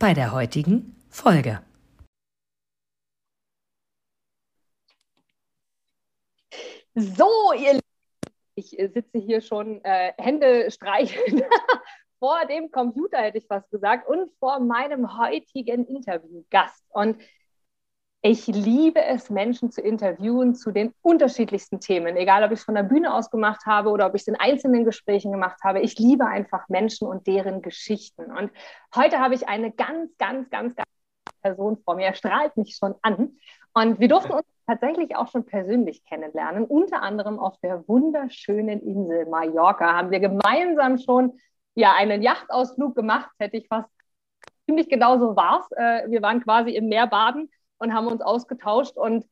bei der heutigen Folge. So, ihr Lieben, ich sitze hier schon äh, Hände streicheln vor dem Computer, hätte ich fast gesagt, und vor meinem heutigen Interviewgast. Und ich liebe es, Menschen zu interviewen zu den unterschiedlichsten Themen, egal ob ich es von der Bühne aus gemacht habe oder ob ich es in einzelnen Gesprächen gemacht habe. Ich liebe einfach Menschen und deren Geschichten. Und heute habe ich eine ganz, ganz, ganz, ganz Person vor mir. Er strahlt mich schon an. Und wir durften uns tatsächlich auch schon persönlich kennenlernen. Unter anderem auf der wunderschönen Insel Mallorca haben wir gemeinsam schon ja, einen Yachtausflug gemacht, hätte ich fast ziemlich genau so war es. Äh, wir waren quasi im Meer baden und haben uns ausgetauscht. Und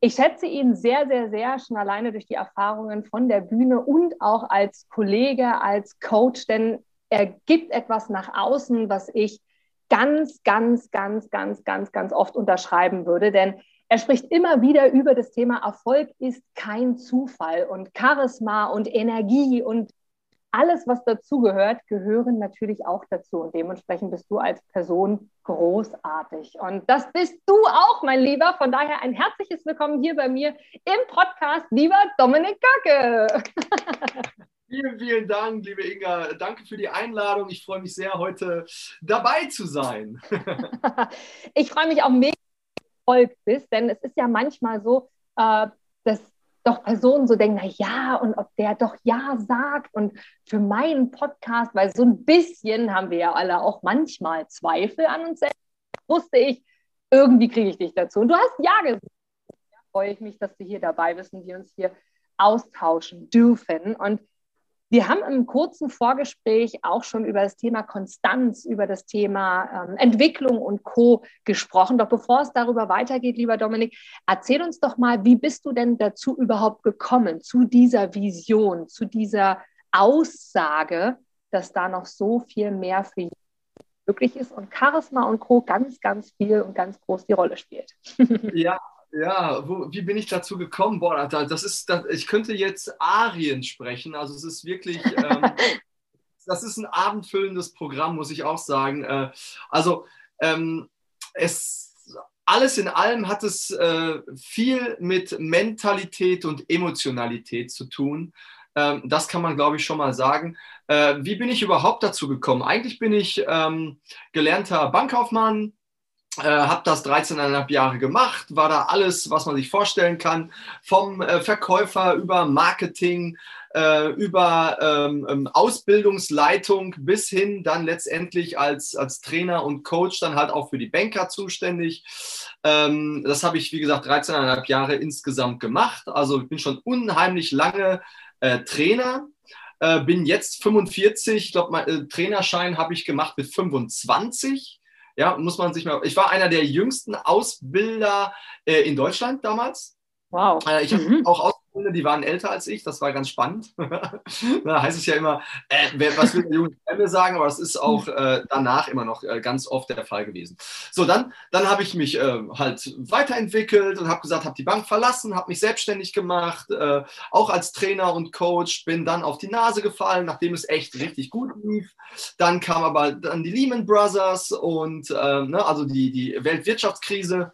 ich schätze ihn sehr, sehr, sehr schon alleine durch die Erfahrungen von der Bühne und auch als Kollege, als Coach, denn er gibt etwas nach außen, was ich ganz, ganz, ganz, ganz, ganz, ganz oft unterschreiben würde. Denn er spricht immer wieder über das Thema Erfolg ist kein Zufall und Charisma und Energie und alles, was dazugehört, gehören natürlich auch dazu. Und dementsprechend bist du als Person großartig. Und das bist du auch, mein Lieber. Von daher ein herzliches Willkommen hier bei mir im Podcast, lieber Dominik Göcke. Vielen, vielen Dank, liebe Inga. Danke für die Einladung. Ich freue mich sehr, heute dabei zu sein. ich freue mich auch mega, dass du bist, denn es ist ja manchmal so, äh, dass doch Personen so denken, na ja, und ob der doch ja sagt und für meinen Podcast, weil so ein bisschen haben wir ja alle auch manchmal Zweifel an uns selbst, wusste ich, irgendwie kriege ich dich dazu. Und du hast ja gesagt. Da freue ich mich, dass du hier dabei bist und wir uns hier austauschen dürfen. Und wir haben im kurzen Vorgespräch auch schon über das Thema Konstanz, über das Thema ähm, Entwicklung und Co. gesprochen. Doch bevor es darüber weitergeht, lieber Dominik, erzähl uns doch mal, wie bist du denn dazu überhaupt gekommen, zu dieser Vision, zu dieser Aussage, dass da noch so viel mehr für möglich ist und Charisma und Co. ganz, ganz viel und ganz groß die Rolle spielt. ja, ja, wo, wie bin ich dazu gekommen? Boah, das ist, das, ich könnte jetzt Arien sprechen. Also es ist wirklich, ähm, das ist ein abendfüllendes Programm, muss ich auch sagen. Äh, also ähm, es alles in allem hat es äh, viel mit Mentalität und Emotionalität zu tun. Ähm, das kann man, glaube ich, schon mal sagen. Äh, wie bin ich überhaupt dazu gekommen? Eigentlich bin ich ähm, gelernter Bankkaufmann, äh, habe das 13,5 Jahre gemacht, war da alles, was man sich vorstellen kann, vom äh, Verkäufer über Marketing, äh, über ähm, ähm Ausbildungsleitung bis hin dann letztendlich als, als Trainer und Coach dann halt auch für die Banker zuständig. Ähm, das habe ich, wie gesagt, 13,5 Jahre insgesamt gemacht. Also ich bin schon unheimlich lange äh, Trainer. Äh, bin jetzt 45, ich glaube, mein Trainerschein habe ich gemacht mit 25 ja, muss man sich mal. Ich war einer der jüngsten Ausbilder äh, in Deutschland damals. Wow. Äh, ich habe mhm. auch Ausbildende, die waren älter als ich, das war ganz spannend. da heißt es ja immer, äh, wer, was will der junge Fremde sagen, aber das ist auch äh, danach immer noch äh, ganz oft der Fall gewesen. So, dann, dann habe ich mich äh, halt weiterentwickelt und habe gesagt, habe die Bank verlassen, habe mich selbstständig gemacht, äh, auch als Trainer und Coach, bin dann auf die Nase gefallen, nachdem es echt richtig gut lief. Dann kam aber dann die Lehman Brothers und äh, ne, also die, die Weltwirtschaftskrise.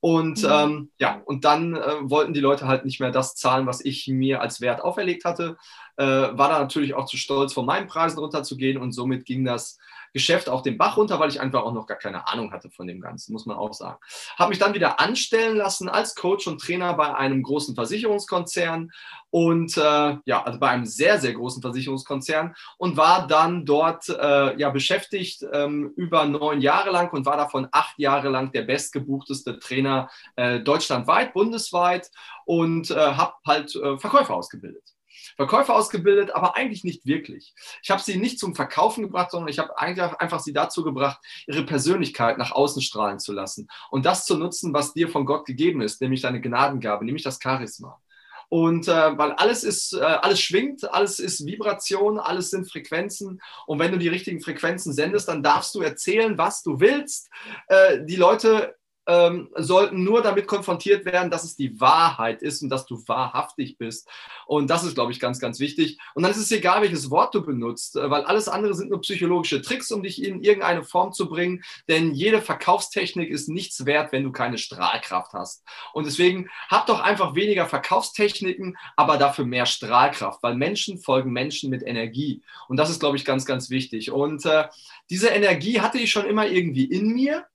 Und mhm. ähm, ja, und dann äh, wollten die Leute halt nicht mehr das zahlen, was ich mir als Wert auferlegt hatte. Äh, war da natürlich auch zu stolz, von meinen Preisen runterzugehen und somit ging das Geschäft auch den Bach runter, weil ich einfach auch noch gar keine Ahnung hatte von dem Ganzen, muss man auch sagen. Habe mich dann wieder anstellen lassen als Coach und Trainer bei einem großen Versicherungskonzern und äh, ja, also bei einem sehr, sehr großen Versicherungskonzern und war dann dort äh, ja beschäftigt ähm, über neun Jahre lang und war davon acht Jahre lang der bestgebuchteste Trainer äh, deutschlandweit, bundesweit und äh, habe halt äh, Verkäufer ausgebildet. Verkäufer ausgebildet, aber eigentlich nicht wirklich. Ich habe sie nicht zum Verkaufen gebracht, sondern ich habe einfach sie dazu gebracht, ihre Persönlichkeit nach außen strahlen zu lassen und das zu nutzen, was dir von Gott gegeben ist, nämlich deine Gnadengabe, nämlich das Charisma. Und äh, weil alles ist, äh, alles schwingt, alles ist Vibration, alles sind Frequenzen. Und wenn du die richtigen Frequenzen sendest, dann darfst du erzählen, was du willst. Äh, die Leute ähm, sollten nur damit konfrontiert werden, dass es die Wahrheit ist und dass du wahrhaftig bist. Und das ist, glaube ich, ganz, ganz wichtig. Und dann ist es egal, welches Wort du benutzt, äh, weil alles andere sind nur psychologische Tricks, um dich in irgendeine Form zu bringen. Denn jede Verkaufstechnik ist nichts wert, wenn du keine Strahlkraft hast. Und deswegen hab doch einfach weniger Verkaufstechniken, aber dafür mehr Strahlkraft, weil Menschen folgen Menschen mit Energie. Und das ist, glaube ich, ganz, ganz wichtig. Und äh, diese Energie hatte ich schon immer irgendwie in mir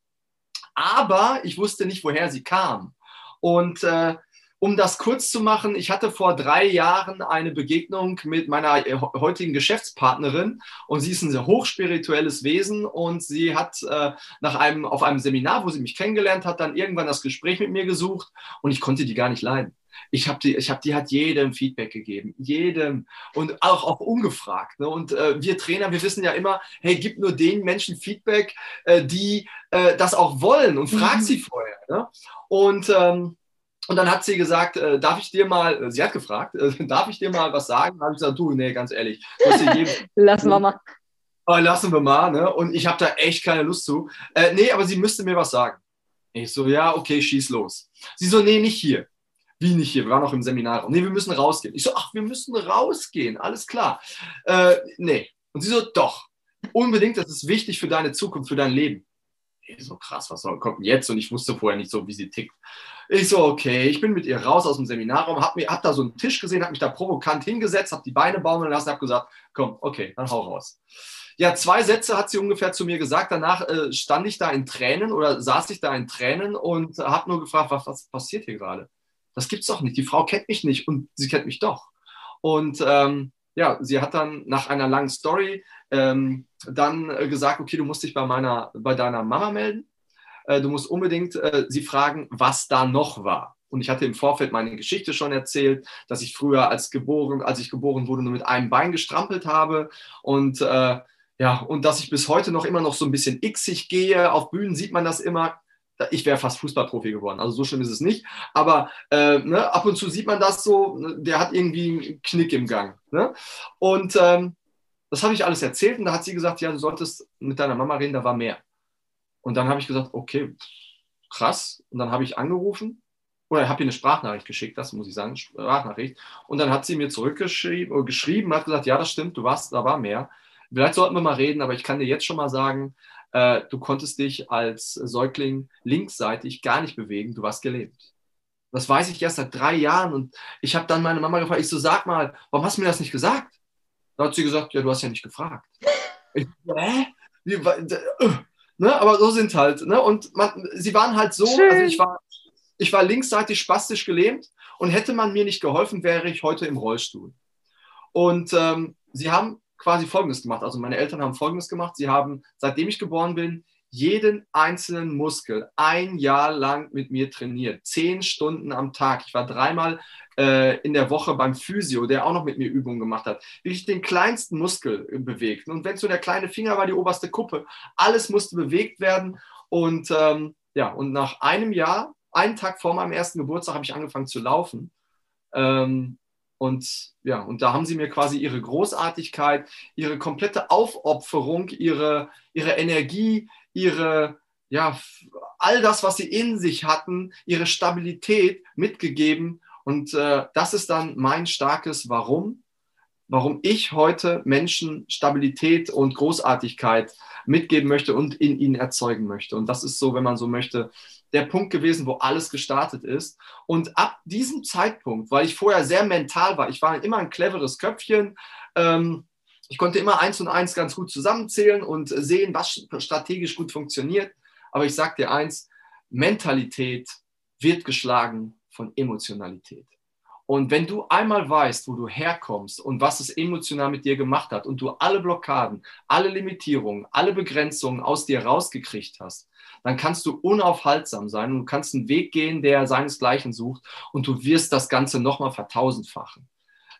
aber ich wusste nicht, woher sie kam. Und äh, um das kurz zu machen, ich hatte vor drei Jahren eine Begegnung mit meiner heutigen Geschäftspartnerin und sie ist ein sehr hochspirituelles Wesen und sie hat äh, nach einem, auf einem Seminar, wo sie mich kennengelernt hat, dann irgendwann das Gespräch mit mir gesucht und ich konnte die gar nicht leiden. Ich habe die, ich habe die hat jedem Feedback gegeben, jedem und auch auch ungefragt. Ne? Und äh, wir Trainer, wir wissen ja immer, hey, gib nur den Menschen Feedback, äh, die äh, das auch wollen und frag mhm. sie vorher. Ne? Und ähm, und dann hat sie gesagt, äh, darf ich dir mal, äh, sie hat gefragt, äh, darf ich dir mal was sagen? Dann habe ich gesagt, du, nee, ganz ehrlich. lassen wir mal. Oh, lassen wir mal, ne? Und ich habe da echt keine Lust zu. Äh, nee, aber sie müsste mir was sagen. Ich so, ja, okay, schieß los. Sie so, nee, nicht hier. Wie nicht hier? Wir waren noch im Seminar. Nee, wir müssen rausgehen. Ich so, ach, wir müssen rausgehen. Alles klar. Äh, nee. Und sie so, doch. Unbedingt, das ist wichtig für deine Zukunft, für dein Leben. Ich so, krass, was kommt denn jetzt? Und ich wusste vorher nicht so, wie sie tickt. Ich so, okay, ich bin mit ihr raus aus dem Seminarraum, hab, mir, hab da so einen Tisch gesehen, hab mich da provokant hingesetzt, hab die Beine baumeln lassen, hab gesagt, komm, okay, dann hau raus. Ja, zwei Sätze hat sie ungefähr zu mir gesagt. Danach äh, stand ich da in Tränen oder saß ich da in Tränen und habe nur gefragt, was, was passiert hier gerade? Das gibt's doch nicht. Die Frau kennt mich nicht und sie kennt mich doch. Und ähm, ja, sie hat dann nach einer langen Story ähm, dann äh, gesagt, okay, du musst dich bei meiner, bei deiner Mama melden. Äh, du musst unbedingt äh, sie fragen, was da noch war. Und ich hatte im Vorfeld meine Geschichte schon erzählt, dass ich früher als geboren, als ich geboren wurde, nur mit einem Bein gestrampelt habe und äh, ja, und dass ich bis heute noch immer noch so ein bisschen xig gehe. Auf Bühnen sieht man das immer ich wäre fast Fußballprofi geworden. Also so schlimm ist es nicht. Aber äh, ne, ab und zu sieht man das so, ne, der hat irgendwie einen Knick im Gang. Ne? Und ähm, das habe ich alles erzählt und da hat sie gesagt, ja, du solltest mit deiner Mama reden, da war mehr. Und dann habe ich gesagt, okay, krass. Und dann habe ich angerufen oder habe ihr eine Sprachnachricht geschickt, das muss ich sagen, Sprachnachricht. Und dann hat sie mir zurückgeschrieben, äh, geschrieben, hat gesagt, ja, das stimmt, du warst, da war mehr. Vielleicht sollten wir mal reden, aber ich kann dir jetzt schon mal sagen, äh, du konntest dich als Säugling linksseitig gar nicht bewegen, du warst gelähmt. Das weiß ich erst seit drei Jahren und ich habe dann meine Mama gefragt, ich so, sag mal, warum hast du mir das nicht gesagt? Da hat sie gesagt, ja, du hast ja nicht gefragt. Ich, hä? Wie, äh, ne? Aber so sind halt, ne? Und man, sie waren halt so, Schön. also ich war, ich war linksseitig spastisch gelähmt und hätte man mir nicht geholfen, wäre ich heute im Rollstuhl. Und ähm, sie haben quasi Folgendes gemacht. Also meine Eltern haben Folgendes gemacht. Sie haben, seitdem ich geboren bin, jeden einzelnen Muskel ein Jahr lang mit mir trainiert. Zehn Stunden am Tag. Ich war dreimal äh, in der Woche beim Physio, der auch noch mit mir Übungen gemacht hat. Wie ich den kleinsten Muskel bewegt. Und wenn es so der kleine Finger war, die oberste Kuppe, alles musste bewegt werden. Und ähm, ja, und nach einem Jahr, einen Tag vor meinem ersten Geburtstag, habe ich angefangen zu laufen. Ähm, und ja, und da haben sie mir quasi ihre Großartigkeit, ihre komplette Aufopferung, ihre, ihre Energie, ihre, ja, all das, was sie in sich hatten, ihre Stabilität mitgegeben. Und äh, das ist dann mein starkes Warum, warum ich heute Menschen Stabilität und Großartigkeit mitgeben möchte und in ihnen erzeugen möchte. Und das ist so, wenn man so möchte, der Punkt gewesen, wo alles gestartet ist. Und ab diesem Zeitpunkt, weil ich vorher sehr mental war, ich war immer ein cleveres Köpfchen, ähm, ich konnte immer eins und eins ganz gut zusammenzählen und sehen, was strategisch gut funktioniert. Aber ich sage dir eins, Mentalität wird geschlagen von Emotionalität. Und wenn du einmal weißt, wo du herkommst und was es emotional mit dir gemacht hat und du alle Blockaden, alle Limitierungen, alle Begrenzungen aus dir rausgekriegt hast, dann kannst du unaufhaltsam sein und du kannst einen Weg gehen, der seinesgleichen sucht und du wirst das Ganze nochmal vertausendfachen.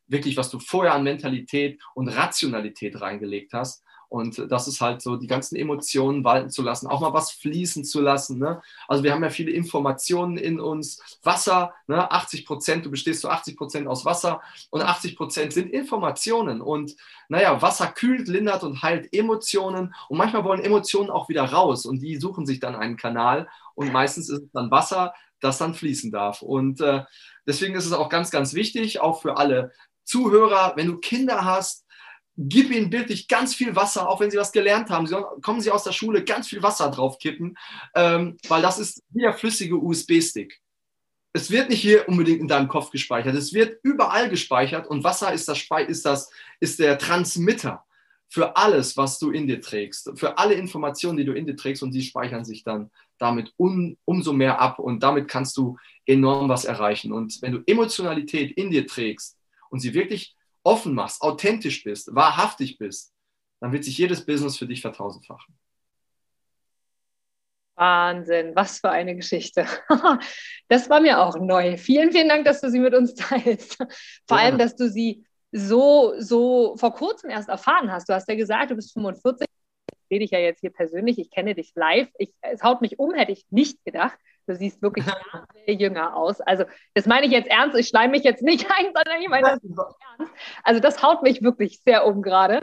wirklich, was du vorher an Mentalität und Rationalität reingelegt hast. Und das ist halt so, die ganzen Emotionen walten zu lassen, auch mal was fließen zu lassen. Ne? Also wir haben ja viele Informationen in uns. Wasser, ne? 80 Prozent, du bestehst zu 80 Prozent aus Wasser und 80 Prozent sind Informationen. Und naja, Wasser kühlt, lindert und heilt Emotionen. Und manchmal wollen Emotionen auch wieder raus und die suchen sich dann einen Kanal. Und meistens ist es dann Wasser, das dann fließen darf. Und äh, deswegen ist es auch ganz, ganz wichtig, auch für alle Zuhörer, wenn du Kinder hast, gib ihnen wirklich ganz viel Wasser, auch wenn sie was gelernt haben. Sie kommen sie aus der Schule, ganz viel Wasser draufkippen, ähm, weil das ist wie der flüssige USB-Stick. Es wird nicht hier unbedingt in deinem Kopf gespeichert, es wird überall gespeichert und Wasser ist, das, ist, das, ist der Transmitter für alles, was du in dir trägst, für alle Informationen, die du in dir trägst und die speichern sich dann damit um, umso mehr ab und damit kannst du enorm was erreichen. Und wenn du Emotionalität in dir trägst und sie wirklich offen machst, authentisch bist, wahrhaftig bist, dann wird sich jedes Business für dich vertausendfachen. Wahnsinn, was für eine Geschichte. Das war mir auch neu. Vielen, vielen Dank, dass du sie mit uns teilst. Vor allem, dass du sie so, so vor kurzem erst erfahren hast. Du hast ja gesagt, du bist 45. Ich sehe dich ja jetzt hier persönlich. Ich kenne dich live. Ich, es haut mich um, hätte ich nicht gedacht. Du siehst wirklich sehr jünger aus. Also, das meine ich jetzt ernst. Ich schleime mich jetzt nicht ein, sondern ich meine das ernst. Also, das haut mich wirklich sehr um gerade.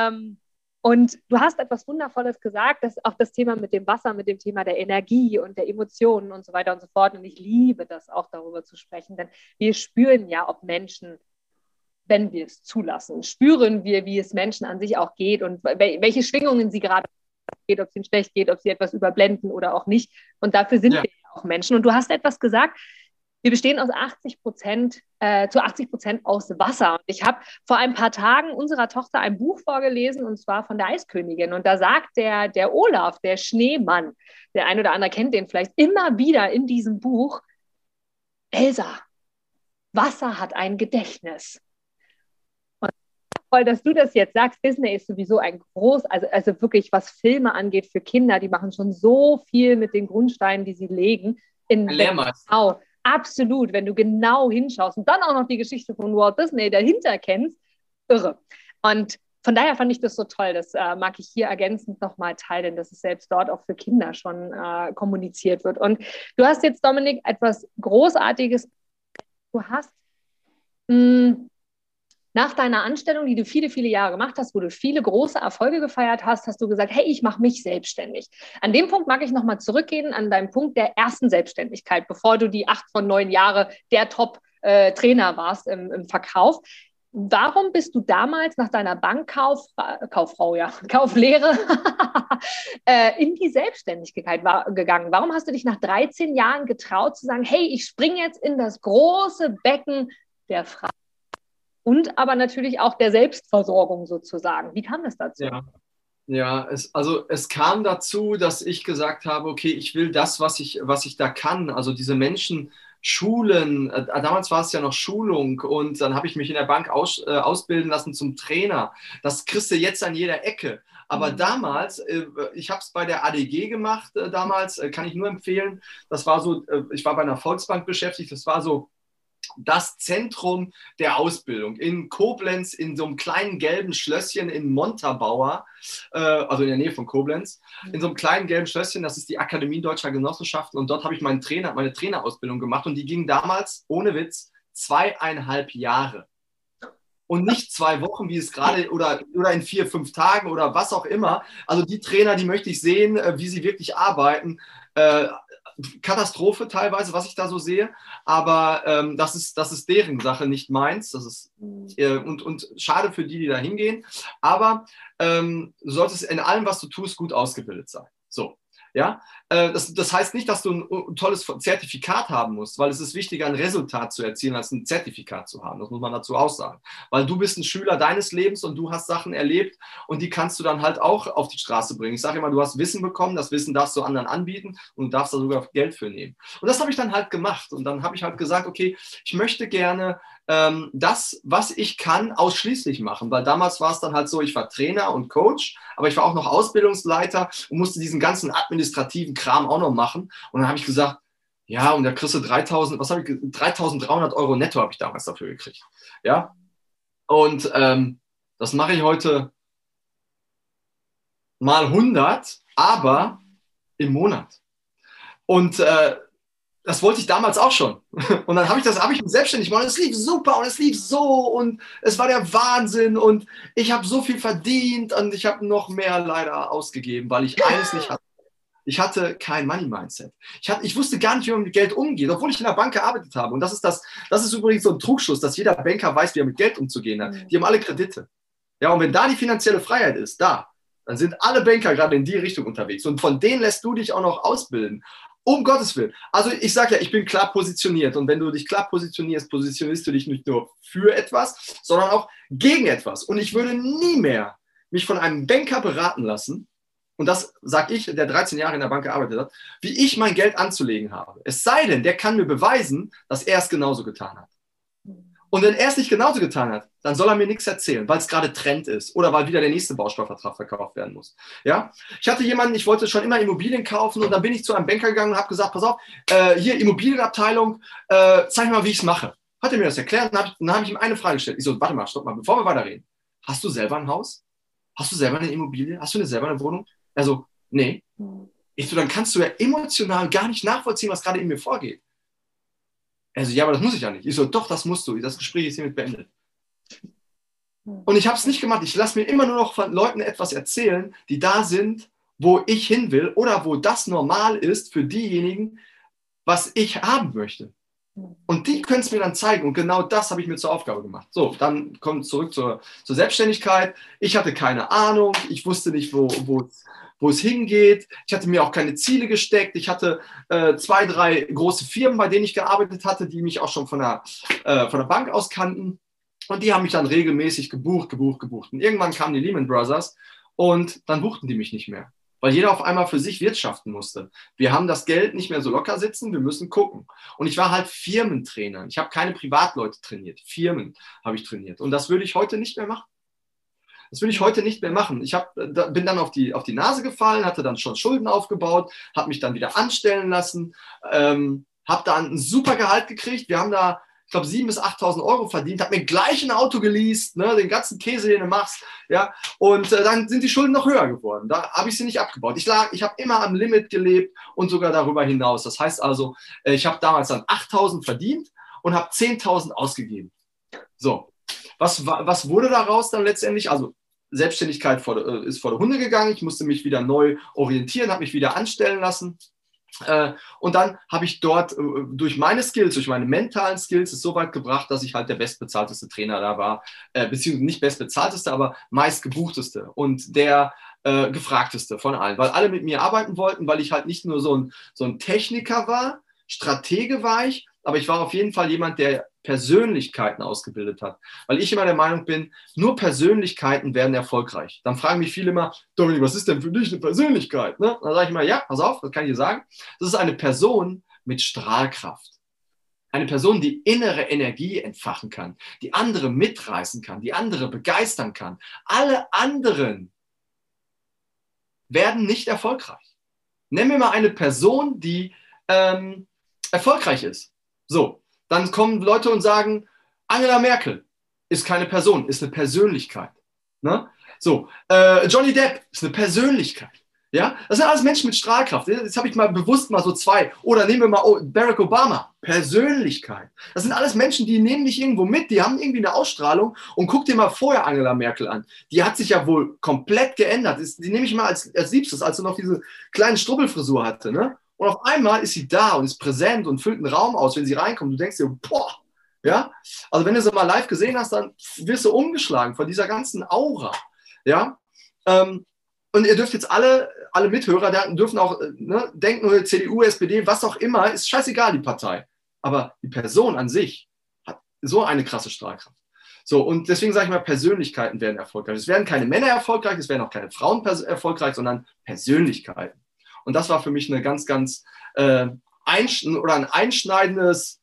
Ähm, und du hast etwas Wundervolles gesagt, dass auch das Thema mit dem Wasser, mit dem Thema der Energie und der Emotionen und so weiter und so fort. Und ich liebe das auch darüber zu sprechen, denn wir spüren ja, ob Menschen, wenn wir es zulassen, spüren wir, wie es Menschen an sich auch geht und welche Schwingungen sie gerade geht, ob es ihnen schlecht geht, ob sie etwas überblenden oder auch nicht. Und dafür sind ja. wir auch Menschen. Und du hast etwas gesagt, wir bestehen aus 80 Prozent, äh, zu 80 Prozent aus Wasser. Und ich habe vor ein paar Tagen unserer Tochter ein Buch vorgelesen, und zwar von der Eiskönigin. Und da sagt der, der Olaf, der Schneemann, der ein oder andere kennt den vielleicht, immer wieder in diesem Buch, Elsa, Wasser hat ein Gedächtnis toll, dass du das jetzt sagst. Disney ist sowieso ein groß, also, also wirklich was Filme angeht für Kinder, die machen schon so viel mit den Grundsteinen, die sie legen. In genau, absolut, wenn du genau hinschaust und dann auch noch die Geschichte von Walt Disney dahinter kennst, irre. Und von daher fand ich das so toll. Das äh, mag ich hier ergänzend nochmal teilen, dass es selbst dort auch für Kinder schon äh, kommuniziert wird. Und du hast jetzt, Dominik, etwas Großartiges. Du hast mh, hm, nach deiner Anstellung, die du viele, viele Jahre gemacht hast, wo du viele große Erfolge gefeiert hast, hast du gesagt, hey, ich mache mich selbstständig. An dem Punkt mag ich nochmal zurückgehen, an deinem Punkt der ersten Selbstständigkeit, bevor du die acht von neun Jahre der Top-Trainer warst im, im Verkauf. Warum bist du damals nach deiner Bankkauffrau, ja, Kauflehre äh, in die Selbstständigkeit gegangen? Warum hast du dich nach 13 Jahren getraut zu sagen, hey, ich springe jetzt in das große Becken der Frau? Und aber natürlich auch der Selbstversorgung sozusagen. Wie kam das dazu? Ja. Ja, es, also es kam dazu, dass ich gesagt habe, okay, ich will das, was ich, was ich da kann, also diese Menschen schulen. Äh, damals war es ja noch Schulung und dann habe ich mich in der Bank aus, äh, ausbilden lassen zum Trainer. Das kriegst du jetzt an jeder Ecke. Aber mhm. damals, äh, ich habe es bei der ADG gemacht, äh, damals, äh, kann ich nur empfehlen. Das war so, äh, ich war bei einer Volksbank beschäftigt, das war so das Zentrum der Ausbildung in Koblenz, in so einem kleinen gelben Schlösschen in Montabaur, äh, also in der Nähe von Koblenz, in so einem kleinen gelben Schlösschen, das ist die Akademie Deutscher Genossenschaften und dort habe ich meinen Trainer, meine Trainerausbildung gemacht und die ging damals, ohne Witz, zweieinhalb Jahre. Und nicht zwei Wochen, wie es gerade, oder, oder in vier, fünf Tagen oder was auch immer. Also die Trainer, die möchte ich sehen, äh, wie sie wirklich arbeiten. Äh, Katastrophe teilweise, was ich da so sehe. Aber ähm, das, ist, das ist deren Sache, nicht meins. Das ist, äh, und, und schade für die, die da hingehen. Aber ähm, du solltest in allem, was du tust, gut ausgebildet sein. So. Ja, äh, das, das, heißt nicht, dass du ein, tolles Zertifikat haben musst, weil es ist wichtiger, ein Resultat zu erzielen, als ein Zertifikat zu haben. Das muss man dazu auch sagen. Weil du bist ein Schüler deines Lebens und du hast Sachen erlebt und die kannst du dann halt auch auf die Straße bringen. Ich sage immer, du hast Wissen bekommen, das Wissen darfst du anderen anbieten und du darfst da sogar Geld für nehmen. Und das habe ich dann halt gemacht. Und dann habe ich halt gesagt, okay, ich möchte gerne ähm, das, was ich kann, ausschließlich machen. Weil damals war es dann halt so, ich war Trainer und Coach, aber ich war auch noch Ausbildungsleiter und musste diesen ganzen administrativen Kram auch noch machen. Und dann habe ich gesagt, ja, und da kriegst du 3000, was habe ich, 3300 Euro netto habe ich damals dafür gekriegt. Ja, Und ähm, das mache ich heute mal 100, aber im Monat. Und äh, das wollte ich damals auch schon. Und dann habe ich das, habe ich mich selbstständig gemacht. Und es lief super und es lief so und es war der Wahnsinn und ich habe so viel verdient und ich habe noch mehr leider ausgegeben, weil ich eines nicht hatte. Ich hatte kein Money-Mindset. Ich, ich wusste gar nicht, wie man mit Geld umgeht, obwohl ich in der Bank gearbeitet habe. Und das ist, das, das ist übrigens so ein Trugschluss, dass jeder Banker weiß, wie er mit Geld umzugehen hat. Mhm. Die haben alle Kredite. Ja, und wenn da die finanzielle Freiheit ist, da, dann sind alle Banker gerade in die Richtung unterwegs. Und von denen lässt du dich auch noch ausbilden. Um Gottes Willen. Also ich sage ja, ich bin klar positioniert. Und wenn du dich klar positionierst, positionierst du dich nicht nur für etwas, sondern auch gegen etwas. Und ich würde nie mehr mich von einem Banker beraten lassen, und das sage ich, der 13 Jahre in der Bank gearbeitet hat, wie ich mein Geld anzulegen habe. Es sei denn, der kann mir beweisen, dass er es genauso getan hat. Und wenn er es nicht genauso getan hat, dann soll er mir nichts erzählen, weil es gerade Trend ist oder weil wieder der nächste Baustoffvertrag verkauft werden muss. Ja? Ich hatte jemanden, ich wollte schon immer Immobilien kaufen und dann bin ich zu einem Banker gegangen und habe gesagt, pass auf, äh, hier Immobilienabteilung, äh, zeig mal, wie ich es mache. Hat er mir das erklärt, dann habe ich, hab ich ihm eine Frage gestellt. Ich so, warte mal, stopp mal, bevor wir weiterreden. Hast du selber ein Haus? Hast du selber eine Immobilie? Hast du eine, selber eine Wohnung? Also, nee. Ich so, dann kannst du ja emotional gar nicht nachvollziehen, was gerade in mir vorgeht. Also, ja, aber das muss ich ja nicht. Ich so, doch, das musst du. Das Gespräch ist hiermit beendet. Und ich habe es nicht gemacht. Ich lasse mir immer nur noch von Leuten etwas erzählen, die da sind, wo ich hin will oder wo das normal ist für diejenigen, was ich haben möchte. Und die können es mir dann zeigen. Und genau das habe ich mir zur Aufgabe gemacht. So, dann kommt zurück zur, zur Selbstständigkeit. Ich hatte keine Ahnung. Ich wusste nicht, wo, wo, wo es hingeht. Ich hatte mir auch keine Ziele gesteckt. Ich hatte äh, zwei, drei große Firmen, bei denen ich gearbeitet hatte, die mich auch schon von der, äh, von der Bank aus kannten. Und die haben mich dann regelmäßig gebucht, gebucht, gebucht. Und irgendwann kamen die Lehman Brothers und dann buchten die mich nicht mehr. Weil jeder auf einmal für sich wirtschaften musste. Wir haben das Geld nicht mehr so locker sitzen, wir müssen gucken. Und ich war halt Firmentrainer. Ich habe keine Privatleute trainiert. Firmen habe ich trainiert. Und das würde ich heute nicht mehr machen. Das will ich heute nicht mehr machen. Ich hab, bin dann auf die, auf die Nase gefallen, hatte dann schon Schulden aufgebaut, habe mich dann wieder anstellen lassen, ähm, habe dann ein super Gehalt gekriegt. Wir haben da, ich glaube, 7.000 bis 8.000 Euro verdient, habe mir gleich ein Auto geleast, ne, den ganzen Käse, den du machst. Ja, und äh, dann sind die Schulden noch höher geworden. Da habe ich sie nicht abgebaut. Ich, ich habe immer am Limit gelebt und sogar darüber hinaus. Das heißt also, äh, ich habe damals dann 8.000 verdient und habe 10.000 ausgegeben. So, was, was wurde daraus dann letztendlich? Also Selbstständigkeit vor, äh, ist vor der Hunde gegangen. Ich musste mich wieder neu orientieren, habe mich wieder anstellen lassen. Äh, und dann habe ich dort äh, durch meine Skills, durch meine mentalen Skills, es so weit gebracht, dass ich halt der bestbezahlteste Trainer da war, beziehungsweise nicht bestbezahlteste, aber meistgebuchteste und der gefragteste von allen, weil alle mit mir arbeiten wollten, weil ich halt nicht nur so ein, so ein Techniker war, Stratege war ich, aber ich war auf jeden Fall jemand, der Persönlichkeiten ausgebildet hat. Weil ich immer der Meinung bin, nur Persönlichkeiten werden erfolgreich. Dann fragen mich viele immer, Dominik, was ist denn für dich eine Persönlichkeit? Ne? Dann sage ich immer, ja, pass auf, das kann ich dir sagen. Das ist eine Person mit Strahlkraft. Eine Person, die innere Energie entfachen kann, die andere mitreißen kann, die andere begeistern kann. Alle anderen werden nicht erfolgreich. Nenn mir mal eine Person, die ähm, erfolgreich ist. So, dann kommen Leute und sagen, Angela Merkel ist keine Person, ist eine Persönlichkeit. Ne? So, äh, Johnny Depp ist eine Persönlichkeit. Ja, das sind alles Menschen mit Strahlkraft. Jetzt habe ich mal bewusst mal so zwei. Oder nehmen wir mal Barack Obama, Persönlichkeit. Das sind alles Menschen, die nehmen dich irgendwo mit, die haben irgendwie eine Ausstrahlung. Und guck dir mal vorher Angela Merkel an. Die hat sich ja wohl komplett geändert. Die nehme ich mal als, als Liebstes, als sie noch diese kleine Strubbelfrisur hatte. Ne? Und auf einmal ist sie da und ist präsent und füllt einen Raum aus, wenn sie reinkommt. Du denkst dir, boah, ja. Also wenn du sie mal live gesehen hast, dann wirst du umgeschlagen von dieser ganzen Aura, ja. Ähm, und ihr dürft jetzt alle, alle Mithörer dürfen auch ne, denken, CDU, SPD, was auch immer, ist scheißegal, die Partei. Aber die Person an sich hat so eine krasse Strahlkraft. So, und deswegen sage ich mal, Persönlichkeiten werden erfolgreich. Es werden keine Männer erfolgreich, es werden auch keine Frauen erfolgreich, sondern Persönlichkeiten. Und das war für mich eine ganz, ganz äh, einsch oder ein einschneidendes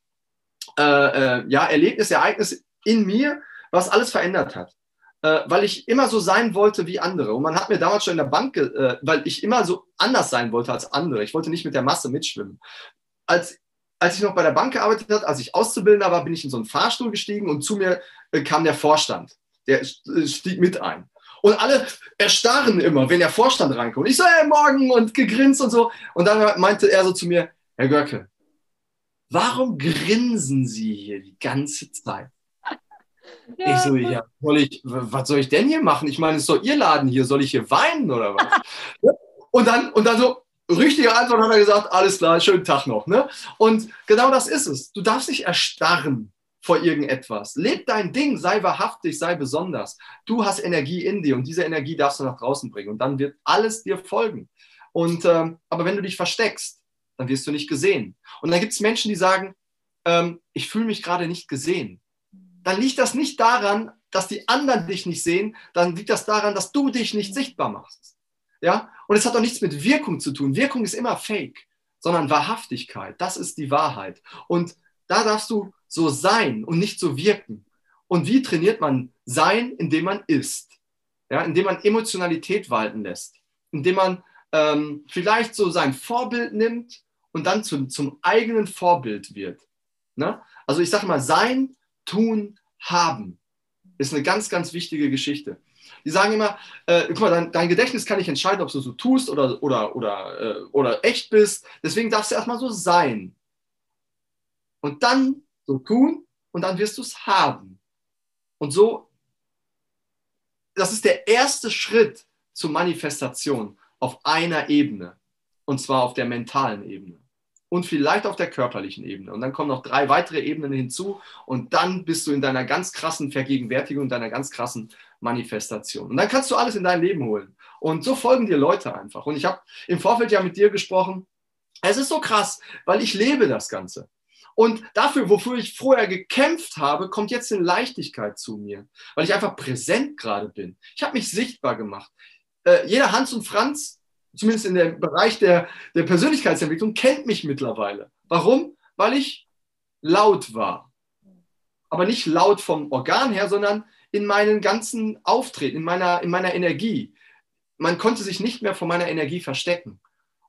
äh, äh, ja, Erlebnis, Ereignis in mir, was alles verändert hat. Äh, weil ich immer so sein wollte wie andere. Und man hat mir damals schon in der Bank, äh, weil ich immer so anders sein wollte als andere. Ich wollte nicht mit der Masse mitschwimmen. Als als ich noch bei der Bank gearbeitet habe, als ich Auszubildender war, bin ich in so einen Fahrstuhl gestiegen und zu mir äh, kam der Vorstand. Der stieg mit ein. Und alle erstarren immer, wenn der Vorstand reinkommt. Ich so, hey, morgen und gegrinst und so. Und dann meinte er so zu mir, Herr Görke, warum grinsen Sie hier die ganze Zeit? Ja. Ich so, ja, soll ich, was soll ich denn hier machen? Ich meine, es ist doch Ihr Laden hier, soll ich hier weinen oder was? und, dann, und dann so, richtige Antwort hat er gesagt, alles klar, schönen Tag noch. Ne? Und genau das ist es. Du darfst nicht erstarren vor irgendetwas. Leb dein Ding, sei wahrhaftig, sei besonders. Du hast Energie in dir und diese Energie darfst du nach draußen bringen und dann wird alles dir folgen. Und, ähm, aber wenn du dich versteckst, dann wirst du nicht gesehen. Und dann gibt es Menschen, die sagen, ähm, ich fühle mich gerade nicht gesehen. Dann liegt das nicht daran, dass die anderen dich nicht sehen, dann liegt das daran, dass du dich nicht sichtbar machst. Ja? Und es hat auch nichts mit Wirkung zu tun. Wirkung ist immer Fake, sondern Wahrhaftigkeit. Das ist die Wahrheit. Und da darfst du so sein und nicht so wirken. Und wie trainiert man sein, indem man ist? Ja, indem man Emotionalität walten lässt, indem man ähm, vielleicht so sein Vorbild nimmt und dann zum, zum eigenen Vorbild wird. Ne? Also ich sage mal, sein, tun, haben ist eine ganz, ganz wichtige Geschichte. Die sagen immer, äh, guck mal, dein, dein, Gedächtnis kann nicht entscheiden, ob du so tust oder, oder, oder, äh, oder echt bist. Deswegen darfst du erstmal so sein. Und dann so tun und dann wirst du es haben. Und so, das ist der erste Schritt zur Manifestation auf einer Ebene. Und zwar auf der mentalen Ebene. Und vielleicht auf der körperlichen Ebene. Und dann kommen noch drei weitere Ebenen hinzu. Und dann bist du in deiner ganz krassen Vergegenwärtigung, deiner ganz krassen Manifestation. Und dann kannst du alles in dein Leben holen. Und so folgen dir Leute einfach. Und ich habe im Vorfeld ja mit dir gesprochen. Es ist so krass, weil ich lebe das Ganze. Und dafür, wofür ich vorher gekämpft habe, kommt jetzt in Leichtigkeit zu mir, weil ich einfach präsent gerade bin. Ich habe mich sichtbar gemacht. Äh, jeder Hans und Franz, zumindest in dem Bereich der, der Persönlichkeitsentwicklung, kennt mich mittlerweile. Warum? Weil ich laut war. Aber nicht laut vom Organ her, sondern in meinen ganzen Auftreten, in meiner, in meiner Energie. Man konnte sich nicht mehr von meiner Energie verstecken.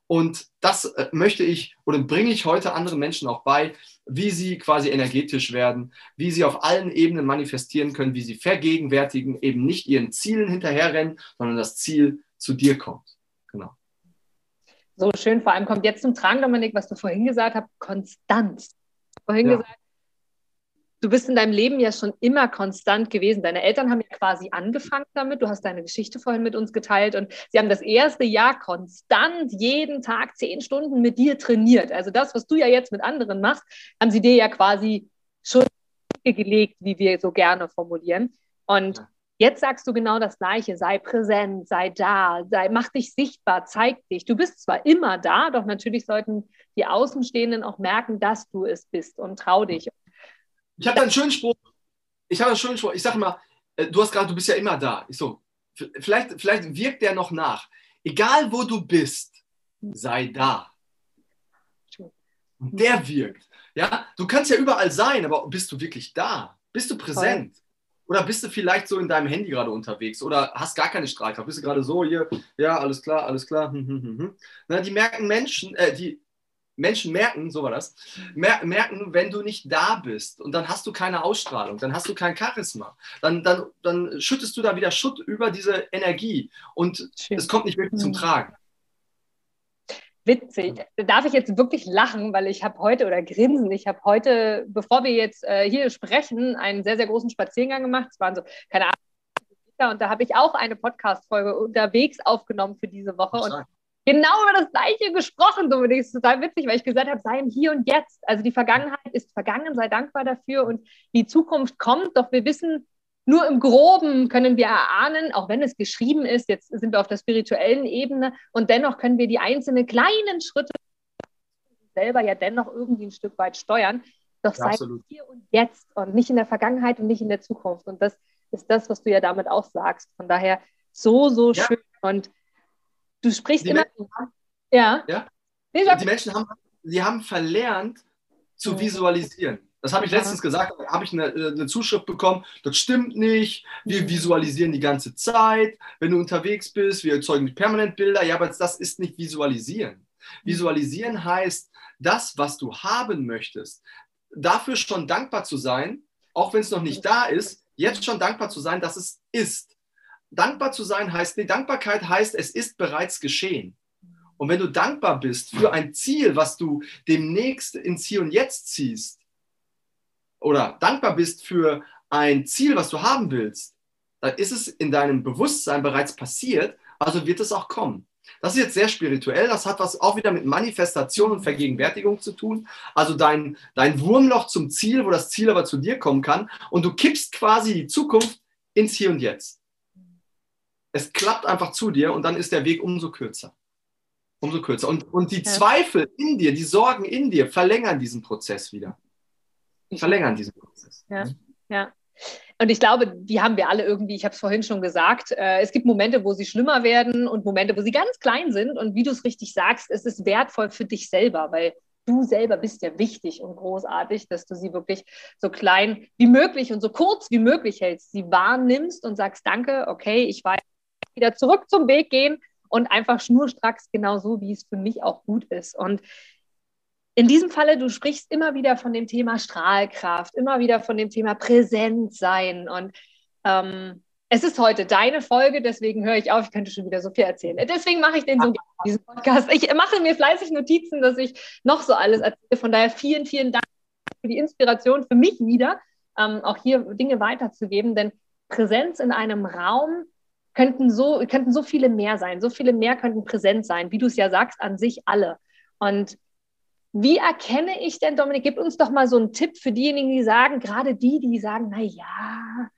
Und das äh, möchte ich oder bringe ich heute anderen Menschen auch bei, wie sie quasi energetisch werden, wie sie auf allen Ebenen manifestieren können, wie sie vergegenwärtigen, eben nicht ihren Zielen hinterherrennen, sondern das Ziel zu dir kommt. Genau. So schön, vor allem kommt jetzt zum Tragen, Dominik, was du vorhin gesagt hast, Konstanz. Vorhin ja. gesagt, du bist in deinem Leben ja schon immer konstant gewesen. Deine Eltern haben ja quasi angefangen damit. Du hast deine Geschichte vorhin mit uns geteilt und sie haben das erste Jahr konstant jeden Tag zehn Stunden mit dir trainiert. Also das, was du ja jetzt mit anderen machst, haben sie dir ja quasi schon gelegt, wie wir so gerne formulieren. Und Jetzt sagst du genau das Gleiche. Sei präsent, sei da, sei, mach dich sichtbar, zeig dich. Du bist zwar immer da, doch natürlich sollten die Außenstehenden auch merken, dass du es bist und trau dich. Ich habe einen schönen Spruch. Ich habe einen schönen Spruch. Ich sage mal, äh, du hast gerade, du bist ja immer da. Ich so, vielleicht, vielleicht wirkt der noch nach. Egal wo du bist, sei da. Und der wirkt. Ja, du kannst ja überall sein, aber bist du wirklich da? Bist du präsent? Voll. Oder bist du vielleicht so in deinem Handy gerade unterwegs oder hast gar keine Strahlkraft? Bist du gerade so hier, ja, alles klar, alles klar. Hm, hm, hm, Na, die merken Menschen, äh, die Menschen merken, so war das, mer merken, wenn du nicht da bist und dann hast du keine Ausstrahlung, dann hast du kein Charisma, dann, dann, dann schüttest du da wieder Schutt über diese Energie und Schön. es kommt nicht wirklich zum Tragen. Witzig. Darf ich jetzt wirklich lachen, weil ich habe heute oder grinsen, ich habe heute, bevor wir jetzt äh, hier sprechen, einen sehr, sehr großen Spaziergang gemacht. Es waren so, keine Ahnung, und da habe ich auch eine Podcast-Folge unterwegs aufgenommen für diese Woche. Und genau über das Gleiche gesprochen. So, das ist total witzig, weil ich gesagt habe, sei im Hier und Jetzt. Also die Vergangenheit ist vergangen, sei dankbar dafür und die Zukunft kommt. Doch wir wissen, nur im Groben können wir erahnen, auch wenn es geschrieben ist, jetzt sind wir auf der spirituellen Ebene und dennoch können wir die einzelnen kleinen Schritte selber ja dennoch irgendwie ein Stück weit steuern. Doch sei hier und jetzt und nicht in der Vergangenheit und nicht in der Zukunft. Und das ist das, was du ja damit auch sagst. Von daher so, so ja. schön. Und Du sprichst die immer. Haben, ja. ja? die Menschen haben, die haben verlernt zu mhm. visualisieren. Das habe ich letztens gesagt, habe ich eine, eine, Zuschrift bekommen, das stimmt nicht, wir mhm. visualisieren die ganze Zeit, wenn du unterwegs bist, wir erzeugen permanent Bilder, ja, aber das ist nicht visualisieren. Visualisieren heißt, das, was du haben möchtest, dafür schon dankbar zu sein, auch wenn es noch nicht da ist, jetzt schon dankbar zu sein, dass es ist. Dankbar zu sein heißt, nee, Dankbarkeit heißt, es ist bereits geschehen. Und wenn du dankbar bist für ein Ziel, was du demnächst ins Hier und Jetzt ziehst, oder dankbar bist für ein Ziel, was du haben willst, dann ist es in deinem Bewusstsein bereits passiert, also wird es auch kommen. Das ist jetzt sehr spirituell, das hat was auch wieder mit Manifestation und Vergegenwärtigung zu tun. Also dein, dein Wurmloch zum Ziel, wo das Ziel aber zu dir kommen kann und du kippst quasi die Zukunft ins Hier und Jetzt. Es klappt einfach zu dir und dann ist der Weg umso kürzer. Umso kürzer. Und, und die ja. Zweifel in dir, die Sorgen in dir verlängern diesen Prozess wieder. Verlängern diesen Prozess. Ja, ja. Und ich glaube, die haben wir alle irgendwie, ich habe es vorhin schon gesagt, äh, es gibt Momente, wo sie schlimmer werden und Momente, wo sie ganz klein sind. Und wie du es richtig sagst, es ist wertvoll für dich selber, weil du selber bist ja wichtig und großartig, dass du sie wirklich so klein wie möglich und so kurz wie möglich hältst, sie wahrnimmst und sagst, danke, okay, ich weiß, wieder zurück zum Weg gehen und einfach schnurstracks genau so, wie es für mich auch gut ist. Und in diesem Falle, du sprichst immer wieder von dem Thema Strahlkraft, immer wieder von dem Thema Präsent sein. Und ähm, es ist heute deine Folge, deswegen höre ich auf, ich könnte schon wieder so viel erzählen. Deswegen mache ich den so diesen Podcast. Ich mache mir fleißig Notizen, dass ich noch so alles erzähle. Von daher vielen, vielen Dank für die Inspiration für mich wieder, ähm, auch hier Dinge weiterzugeben. Denn Präsenz in einem Raum könnten so, könnten so viele mehr sein. So viele mehr könnten präsent sein, wie du es ja sagst, an sich alle. Und wie erkenne ich denn, Dominik, gib uns doch mal so einen Tipp für diejenigen, die sagen, gerade die, die sagen, na ja,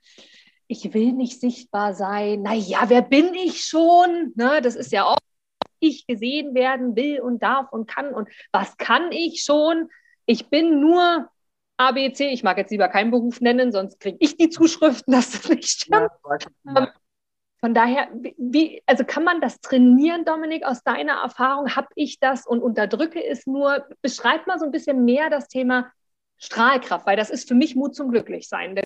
ich will nicht sichtbar sein, na ja, wer bin ich schon? Ne, das ist ja auch, ich gesehen werden will und darf und kann und was kann ich schon? Ich bin nur ABC, ich mag jetzt lieber keinen Beruf nennen, sonst kriege ich die Zuschriften, dass das nicht stimmt. Ja, von daher, wie, also kann man das trainieren, Dominik, aus deiner Erfahrung? Habe ich das und unterdrücke es nur? Beschreib mal so ein bisschen mehr das Thema Strahlkraft, weil das ist für mich Mut zum Glücklichsein. Denn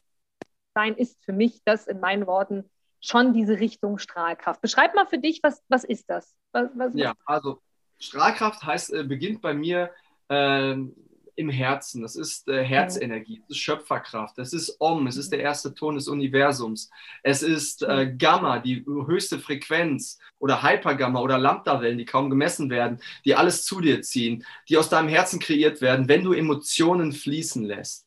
Sein ist für mich das in meinen Worten schon diese Richtung Strahlkraft. Beschreib mal für dich, was, was ist das? Was, was ja, also Strahlkraft heißt, äh, beginnt bei mir äh, im Herzen. Das ist äh, Herzenergie, das ist Schöpferkraft, das ist Om, es ist der erste Ton des Universums. Es ist äh, Gamma, die höchste Frequenz oder Hypergamma oder Lambda-Wellen, die kaum gemessen werden, die alles zu dir ziehen, die aus deinem Herzen kreiert werden, wenn du Emotionen fließen lässt.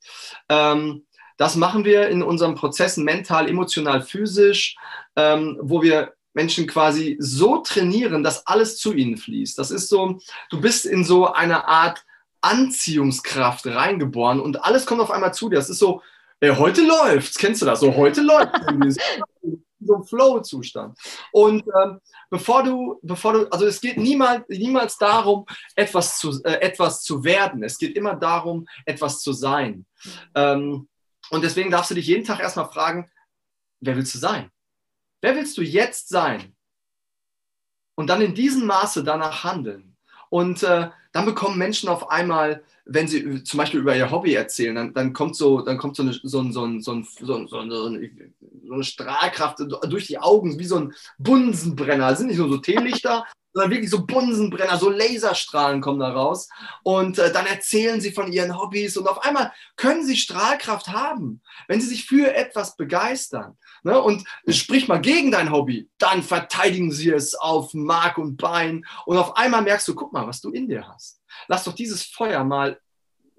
Ähm, das machen wir in unseren Prozessen mental, emotional, physisch, ähm, wo wir Menschen quasi so trainieren, dass alles zu ihnen fließt. Das ist so, du bist in so einer Art Anziehungskraft reingeboren und alles kommt auf einmal zu dir. Das ist so, ey, heute läuft's, kennst du das? So, heute läuft so ein Flow-Zustand. Und ähm, bevor du, bevor du, also es geht niemals, niemals darum, etwas zu, äh, etwas zu werden. Es geht immer darum, etwas zu sein. Ähm, und deswegen darfst du dich jeden Tag erstmal fragen, wer willst du sein? Wer willst du jetzt sein? Und dann in diesem Maße danach handeln. Und äh, dann bekommen Menschen auf einmal, wenn sie zum Beispiel über ihr Hobby erzählen, dann, dann kommt so, dann kommt so eine Strahlkraft durch die Augen, wie so ein Bunsenbrenner. Das sind nicht nur so Teelichter, sondern wirklich so Bunsenbrenner, so Laserstrahlen kommen da raus. Und äh, dann erzählen sie von ihren Hobbys und auf einmal können sie Strahlkraft haben, wenn sie sich für etwas begeistern. Ne? Und sprich mal gegen dein Hobby, dann verteidigen sie es auf Mark und Bein. Und auf einmal merkst du, guck mal, was du in dir hast. Lass doch dieses Feuer mal,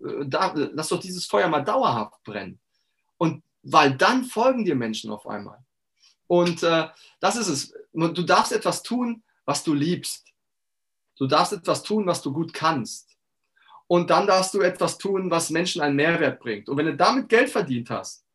äh, da, lass doch dieses Feuer mal dauerhaft brennen. Und weil dann folgen dir Menschen auf einmal. Und äh, das ist es. Du darfst etwas tun, was du liebst. Du darfst etwas tun, was du gut kannst. Und dann darfst du etwas tun, was Menschen einen Mehrwert bringt. Und wenn du damit Geld verdient hast,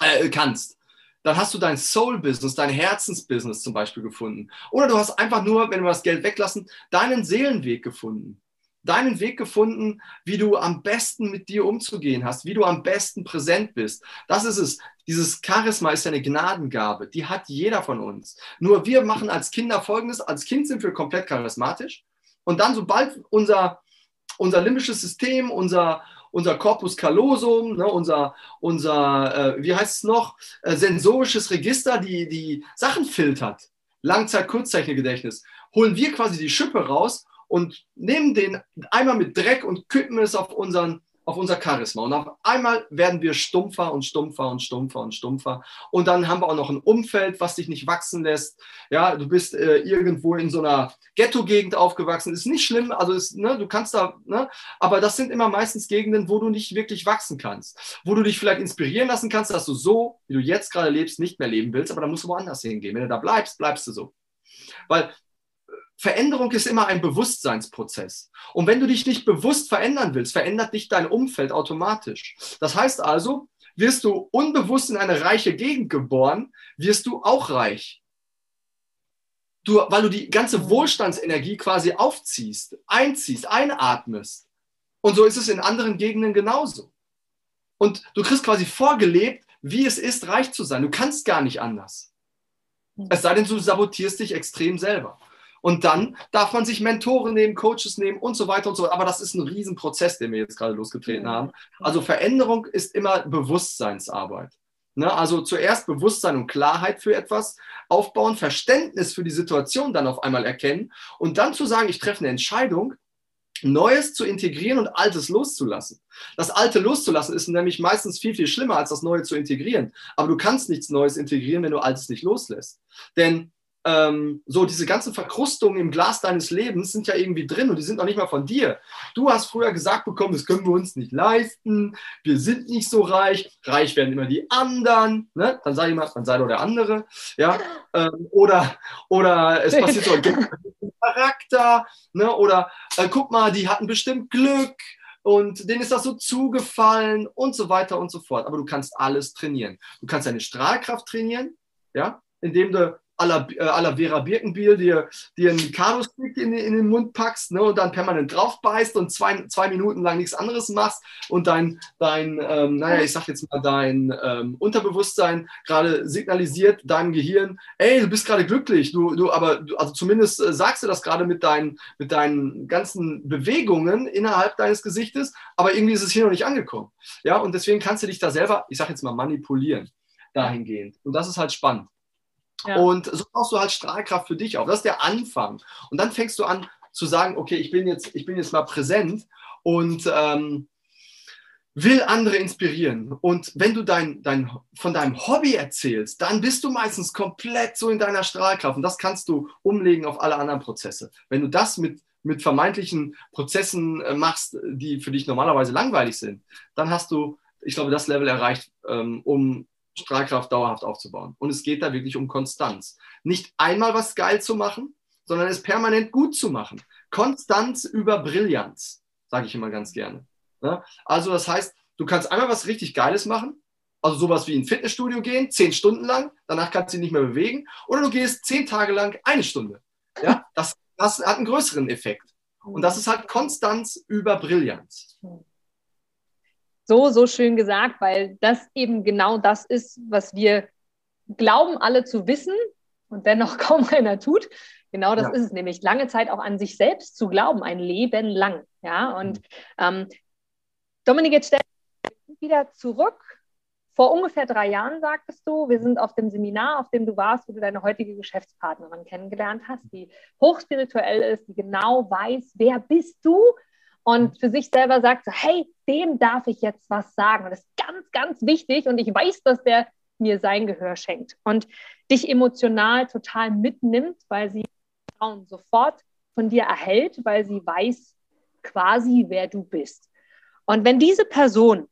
äh, kannst, dann hast du dein Soul-Business, dein Herzensbusiness zum Beispiel gefunden. Oder du hast einfach nur, wenn wir das Geld weglassen, deinen Seelenweg gefunden. Deinen Weg gefunden, wie du am besten mit dir umzugehen hast, wie du am besten präsent bist. Das ist es. Dieses Charisma ist eine Gnadengabe. Die hat jeder von uns. Nur wir machen als Kinder Folgendes. Als Kind sind wir komplett charismatisch. Und dann, sobald unser, unser limbisches System, unser, unser Corpus callosum, ne, unser, unser äh, wie heißt es noch, äh, sensorisches Register, die die Sachen filtert, Langzeit-Kurzzeitgedächtnis, holen wir quasi die Schippe raus und nehmen den einmal mit Dreck und kippen es auf unseren auf unser Charisma. Und auf einmal werden wir stumpfer und stumpfer und stumpfer und stumpfer. Und dann haben wir auch noch ein Umfeld, was dich nicht wachsen lässt. Ja, du bist äh, irgendwo in so einer Ghetto-Gegend aufgewachsen. Ist nicht schlimm, also ist, ne, du kannst da, ne, aber das sind immer meistens Gegenden, wo du nicht wirklich wachsen kannst. Wo du dich vielleicht inspirieren lassen kannst, dass du so, wie du jetzt gerade lebst, nicht mehr leben willst, aber dann musst du woanders hingehen. Wenn du da bleibst, bleibst du so. Weil Veränderung ist immer ein Bewusstseinsprozess. Und wenn du dich nicht bewusst verändern willst, verändert dich dein Umfeld automatisch. Das heißt also, wirst du unbewusst in eine reiche Gegend geboren, wirst du auch reich. Du, weil du die ganze Wohlstandsenergie quasi aufziehst, einziehst, einatmest. Und so ist es in anderen Gegenden genauso. Und du kriegst quasi vorgelebt, wie es ist, reich zu sein. Du kannst gar nicht anders. Es sei denn, du sabotierst dich extrem selber. Und dann darf man sich Mentoren nehmen, Coaches nehmen und so weiter und so. Aber das ist ein Riesenprozess, den wir jetzt gerade losgetreten haben. Also Veränderung ist immer Bewusstseinsarbeit. Ne? Also zuerst Bewusstsein und Klarheit für etwas aufbauen, Verständnis für die Situation dann auf einmal erkennen und dann zu sagen, ich treffe eine Entscheidung, Neues zu integrieren und Altes loszulassen. Das Alte loszulassen ist nämlich meistens viel, viel schlimmer, als das Neue zu integrieren. Aber du kannst nichts Neues integrieren, wenn du Altes nicht loslässt. Denn ähm, so diese ganzen Verkrustungen im Glas deines Lebens sind ja irgendwie drin und die sind noch nicht mal von dir. Du hast früher gesagt bekommen, das können wir uns nicht leisten, wir sind nicht so reich, reich werden immer die anderen, ne? dann ich mal, dann sei doch der andere, ja, ähm, oder, oder es passiert so ein Charakter, ne? oder äh, guck mal, die hatten bestimmt Glück, und denen ist das so zugefallen und so weiter und so fort. Aber du kannst alles trainieren. Du kannst deine Strahlkraft trainieren, ja, indem du aller, äh, Vera Birkenbiel dir, dir einen Karo-Stick in, in, den Mund packst ne, und dann permanent drauf beißt und zwei, zwei Minuten lang nichts anderes machst und dein, dein ähm, naja, ich sag jetzt mal, dein ähm, Unterbewusstsein gerade signalisiert deinem Gehirn, ey, du bist gerade glücklich, du, du, aber, du, also zumindest äh, sagst du das gerade mit deinen, mit deinen ganzen Bewegungen innerhalb deines Gesichtes, aber irgendwie ist es hier noch nicht angekommen. Ja, und deswegen kannst du dich da selber, ich sag jetzt mal, manipulieren dahingehend. Und das ist halt spannend. Und so brauchst du halt Strahlkraft für dich auf. Das ist der Anfang. Und dann fängst du an zu sagen, okay, ich bin jetzt, ich bin jetzt mal präsent und ähm, will andere inspirieren. Und wenn du dein, dein, von deinem Hobby erzählst, dann bist du meistens komplett so in deiner Strahlkraft. Und das kannst du umlegen auf alle anderen Prozesse. Wenn du das mit, mit vermeintlichen Prozessen äh, machst, die für dich normalerweise langweilig sind, dann hast du, ich glaube, das Level erreicht, ähm, um Strahlkraft dauerhaft aufzubauen. Und es geht da wirklich um Konstanz. Nicht einmal was geil zu machen, sondern es permanent gut zu machen. Konstanz über Brillanz, sage ich immer ganz gerne. Also das heißt, du kannst einmal was richtig Geiles machen, also sowas wie ein Fitnessstudio gehen, zehn Stunden lang, danach kannst du dich nicht mehr bewegen, oder du gehst zehn Tage lang eine Stunde. Ja, das, das hat einen größeren Effekt. Und das ist halt Konstanz über Brillanz so, so schön gesagt, weil das eben genau das ist, was wir glauben alle zu wissen und dennoch kaum einer tut. Genau das ja. ist es nämlich, lange Zeit auch an sich selbst zu glauben, ein Leben lang. Ja, und mhm. ähm, Dominik, jetzt stell wieder zurück. Vor ungefähr drei Jahren sagtest du, wir sind auf dem Seminar, auf dem du warst, wo du deine heutige Geschäftspartnerin kennengelernt hast, die hochspirituell ist, die genau weiß, wer bist du, und für sich selber sagt, so, hey, dem darf ich jetzt was sagen. Und das ist ganz, ganz wichtig und ich weiß, dass der mir sein Gehör schenkt und dich emotional total mitnimmt, weil sie Frauen sofort von dir erhält, weil sie weiß quasi, wer du bist. Und wenn diese Person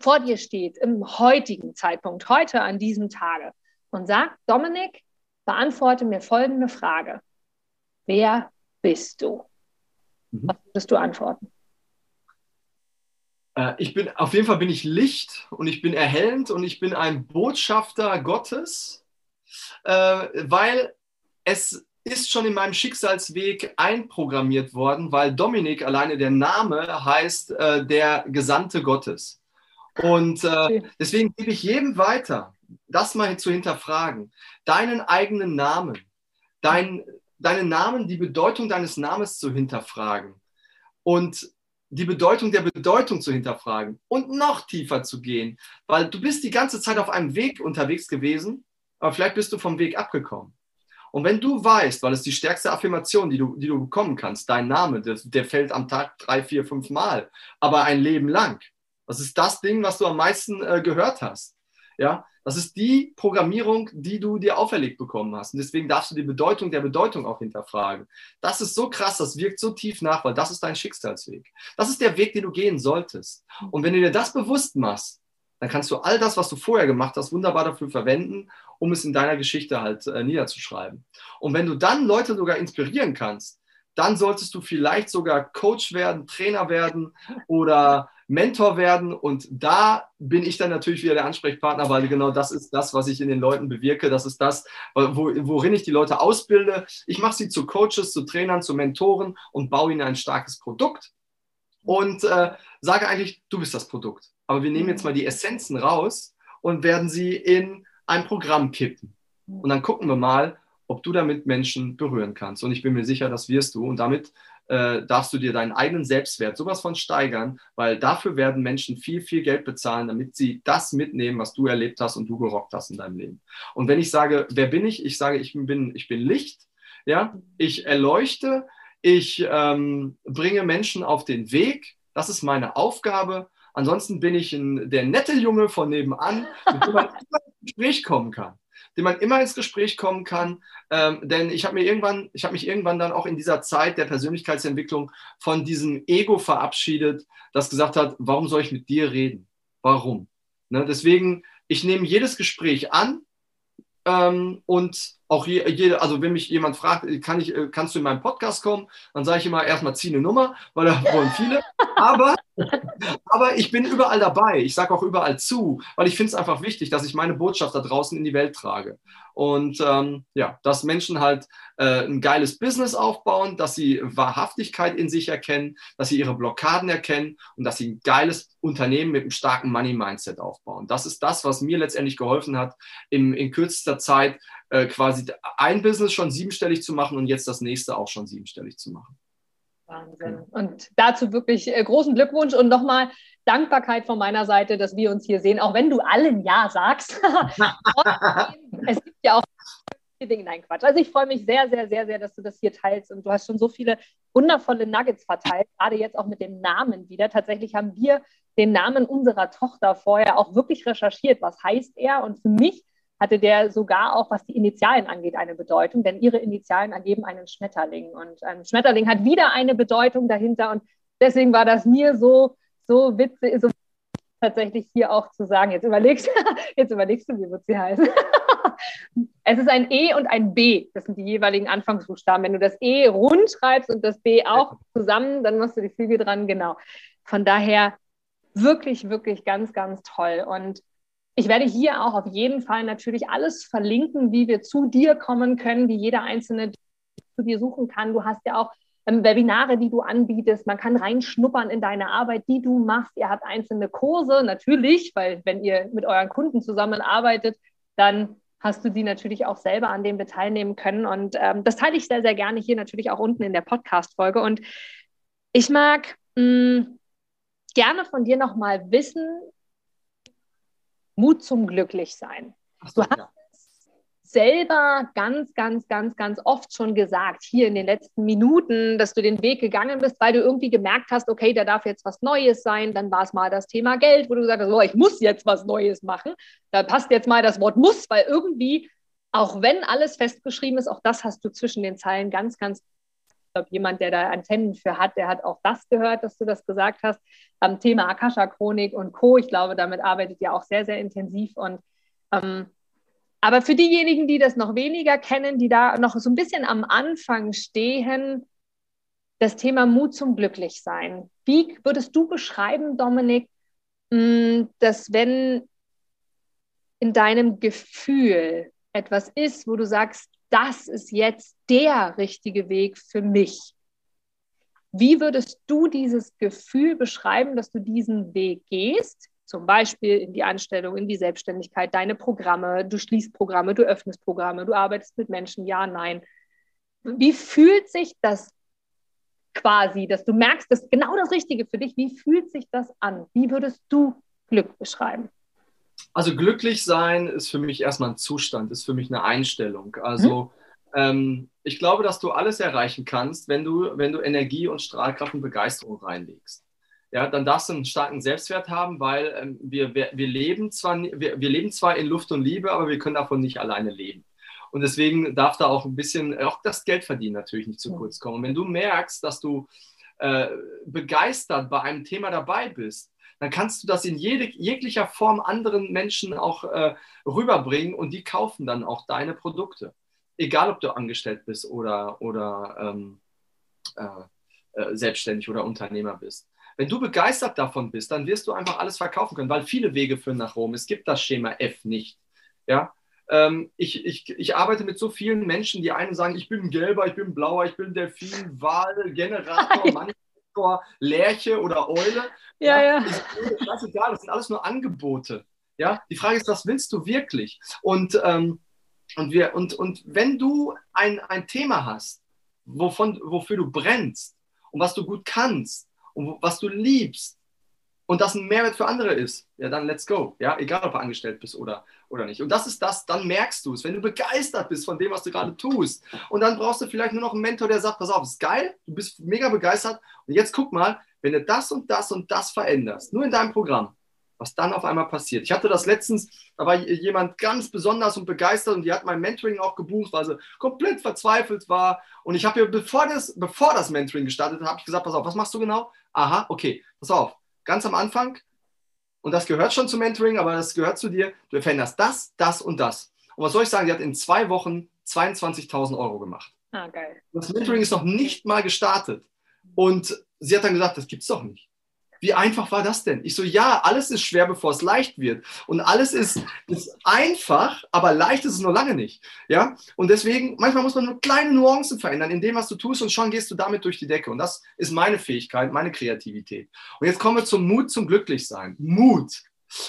vor dir steht im heutigen Zeitpunkt, heute an diesem Tage und sagt, Dominik, beantworte mir folgende Frage. Wer bist du? Mhm. Was würdest du antworten? Äh, ich bin, auf jeden Fall bin ich Licht und ich bin erhellend und ich bin ein Botschafter Gottes, äh, weil es ist schon in meinem Schicksalsweg einprogrammiert worden, weil Dominik alleine der Name heißt äh, der Gesandte Gottes. Und äh, deswegen gebe ich jedem weiter, das mal zu hinterfragen. Deinen eigenen Namen, dein, deinen Namen, die Bedeutung deines Namens zu hinterfragen und die Bedeutung der Bedeutung zu hinterfragen und noch tiefer zu gehen, weil du bist die ganze Zeit auf einem Weg unterwegs gewesen, aber vielleicht bist du vom Weg abgekommen. Und wenn du weißt, weil es die stärkste Affirmation, die du, die du bekommen kannst, dein Name, der, der fällt am Tag drei, vier, fünf Mal, aber ein Leben lang. Das ist das Ding, was du am meisten äh, gehört hast. Ja, das ist die Programmierung, die du dir auferlegt bekommen hast. Und deswegen darfst du die Bedeutung der Bedeutung auch hinterfragen. Das ist so krass, das wirkt so tief nach, weil das ist dein Schicksalsweg. Das ist der Weg, den du gehen solltest. Und wenn du dir das bewusst machst, dann kannst du all das, was du vorher gemacht hast, wunderbar dafür verwenden, um es in deiner Geschichte halt äh, niederzuschreiben. Und wenn du dann Leute sogar inspirieren kannst, dann solltest du vielleicht sogar Coach werden, Trainer werden oder Mentor werden. Und da bin ich dann natürlich wieder der Ansprechpartner, weil genau das ist das, was ich in den Leuten bewirke. Das ist das, wo, worin ich die Leute ausbilde. Ich mache sie zu Coaches, zu Trainern, zu Mentoren und baue ihnen ein starkes Produkt und äh, sage eigentlich, du bist das Produkt. Aber wir nehmen jetzt mal die Essenzen raus und werden sie in ein Programm kippen. Und dann gucken wir mal, ob du damit Menschen berühren kannst. Und ich bin mir sicher, das wirst du. Und damit äh, darfst du dir deinen eigenen Selbstwert sowas von steigern, weil dafür werden Menschen viel, viel Geld bezahlen, damit sie das mitnehmen, was du erlebt hast und du gerockt hast in deinem Leben. Und wenn ich sage, wer bin ich? Ich sage, ich bin, ich bin Licht. Ja, ich erleuchte, ich ähm, bringe Menschen auf den Weg. Das ist meine Aufgabe. Ansonsten bin ich ein, der nette Junge von nebenan, mit dem man immer ins Gespräch kommen kann. Dem man immer ins Gespräch kommen kann. Ähm, denn ich habe mir irgendwann, ich habe mich irgendwann dann auch in dieser Zeit der Persönlichkeitsentwicklung von diesem Ego verabschiedet, das gesagt hat, warum soll ich mit dir reden? Warum? Ne, deswegen, ich nehme jedes Gespräch an ähm, und auch je, jede, also wenn mich jemand fragt, kann ich, äh, kannst du in meinen Podcast kommen, dann sage ich immer erstmal zieh eine Nummer, weil da wollen viele. Aber, aber ich bin überall dabei. Ich sage auch überall zu, weil ich finde es einfach wichtig, dass ich meine Botschaft da draußen in die Welt trage. Und ähm, ja, dass Menschen halt äh, ein geiles Business aufbauen, dass sie Wahrhaftigkeit in sich erkennen, dass sie ihre Blockaden erkennen und dass sie ein geiles Unternehmen mit einem starken Money-Mindset aufbauen. Das ist das, was mir letztendlich geholfen hat, im, in kürzester Zeit äh, quasi ein Business schon siebenstellig zu machen und jetzt das nächste auch schon siebenstellig zu machen. Wahnsinn. Und dazu wirklich äh, großen Glückwunsch und nochmal Dankbarkeit von meiner Seite, dass wir uns hier sehen, auch wenn du allen Ja sagst. es gibt ja auch Dinge, nein, Quatsch. Also ich freue mich sehr, sehr, sehr, sehr, dass du das hier teilst und du hast schon so viele wundervolle Nuggets verteilt, gerade jetzt auch mit dem Namen wieder. Tatsächlich haben wir den Namen unserer Tochter vorher auch wirklich recherchiert. Was heißt er? Und für mich hatte der sogar auch, was die Initialen angeht, eine Bedeutung, denn ihre Initialen ergeben einen Schmetterling. Und ein Schmetterling hat wieder eine Bedeutung dahinter. Und deswegen war das mir so, so witzig, so tatsächlich hier auch zu sagen, jetzt überlegst, jetzt überlegst du, wie wird sie heißen. es ist ein E und ein B. Das sind die jeweiligen Anfangsbuchstaben. Wenn du das E rund schreibst und das B auch zusammen, dann machst du die Flügel dran. Genau. Von daher wirklich, wirklich ganz, ganz toll. Und ich werde hier auch auf jeden Fall natürlich alles verlinken, wie wir zu dir kommen können, wie jeder Einzelne zu dir suchen kann. Du hast ja auch ähm, Webinare, die du anbietest. Man kann reinschnuppern in deine Arbeit, die du machst. Ihr habt einzelne Kurse, natürlich, weil wenn ihr mit euren Kunden zusammenarbeitet, dann hast du die natürlich auch selber an dem teilnehmen können. Und ähm, das teile ich sehr, sehr gerne hier natürlich auch unten in der Podcast-Folge. Und ich mag mh, mm, gerne von dir nochmal wissen, Mut zum Glücklichsein. So, du hast ja. selber ganz, ganz, ganz, ganz oft schon gesagt, hier in den letzten Minuten, dass du den Weg gegangen bist, weil du irgendwie gemerkt hast, okay, da darf jetzt was Neues sein. Dann war es mal das Thema Geld, wo du gesagt hast, oh, ich muss jetzt was Neues machen. Da passt jetzt mal das Wort muss, weil irgendwie, auch wenn alles festgeschrieben ist, auch das hast du zwischen den Zeilen ganz, ganz ich glaube, jemand, der da Antennen für hat, der hat auch das gehört, dass du das gesagt hast. Am Thema Akasha-Chronik und Co. Ich glaube, damit arbeitet ihr auch sehr, sehr intensiv. Und ähm, aber für diejenigen, die das noch weniger kennen, die da noch so ein bisschen am Anfang stehen, das Thema Mut zum Glücklichsein. Wie würdest du beschreiben, Dominik, mm, dass wenn in deinem Gefühl etwas ist, wo du sagst, das ist jetzt der richtige Weg für mich. Wie würdest du dieses Gefühl beschreiben, dass du diesen Weg gehst? Zum Beispiel in die Anstellung, in die Selbstständigkeit, deine Programme, du schließt Programme, du öffnest Programme, du arbeitest mit Menschen, ja, nein. Wie fühlt sich das quasi, dass du merkst, das ist genau das Richtige für dich? Wie fühlt sich das an? Wie würdest du Glück beschreiben? Also glücklich sein ist für mich erstmal ein Zustand, ist für mich eine Einstellung. Also Ähm, ich glaube, dass du alles erreichen kannst, wenn du, wenn du Energie und Strahlkraft und Begeisterung reinlegst. Ja, dann darfst du einen starken Selbstwert haben, weil ähm, wir, wir, wir, leben zwar, wir, wir leben zwar in Luft und Liebe, aber wir können davon nicht alleine leben. Und deswegen darf da auch ein bisschen, auch das Geld verdienen natürlich nicht zu kurz kommen. Und wenn du merkst, dass du äh, begeistert bei einem Thema dabei bist, dann kannst du das in jede, jeglicher Form anderen Menschen auch äh, rüberbringen und die kaufen dann auch deine Produkte. Egal, ob du angestellt bist oder, oder ähm, äh, äh, selbstständig oder Unternehmer bist. Wenn du begeistert davon bist, dann wirst du einfach alles verkaufen können, weil viele Wege führen nach Rom. Es gibt das Schema F nicht. Ja? Ähm, ich, ich, ich arbeite mit so vielen Menschen, die einen sagen, ich bin Gelber, ich bin Blauer, ich bin Delfin, Wal, Generator, Manifestor, Lerche oder Eule. Ja, ja. Das ist egal, das sind alles nur Angebote. Ja? Die Frage ist, was willst du wirklich? Und, ähm, und, wir, und, und wenn du ein, ein Thema hast, wovon, wofür du brennst und was du gut kannst und was du liebst, und das ein Mehrwert für andere ist, ja, dann let's go. Ja, egal ob du angestellt bist oder, oder nicht. Und das ist das, dann merkst du es, wenn du begeistert bist von dem, was du gerade tust. Und dann brauchst du vielleicht nur noch einen Mentor, der sagt, pass auf, ist geil, du bist mega begeistert. Und jetzt guck mal, wenn du das und das und das veränderst, nur in deinem Programm, was dann auf einmal passiert. Ich hatte das letztens, da war jemand ganz besonders und begeistert und die hat mein Mentoring auch gebucht, weil sie komplett verzweifelt war. Und ich habe ihr, bevor das, bevor das Mentoring gestartet habe ich gesagt, pass auf, was machst du genau? Aha, okay, pass auf, ganz am Anfang, und das gehört schon zum Mentoring, aber das gehört zu dir, du veränderst das, das und das. Und was soll ich sagen, die hat in zwei Wochen 22.000 Euro gemacht. Ah, geil. Das Mentoring ist noch nicht mal gestartet. Und sie hat dann gesagt, das gibt's doch nicht. Wie einfach war das denn? Ich so, ja, alles ist schwer, bevor es leicht wird. Und alles ist, ist einfach, aber leicht ist es nur lange nicht. Ja? Und deswegen, manchmal muss man nur kleine Nuancen verändern in dem, was du tust und schon gehst du damit durch die Decke. Und das ist meine Fähigkeit, meine Kreativität. Und jetzt kommen wir zum Mut zum Glücklichsein. Mut.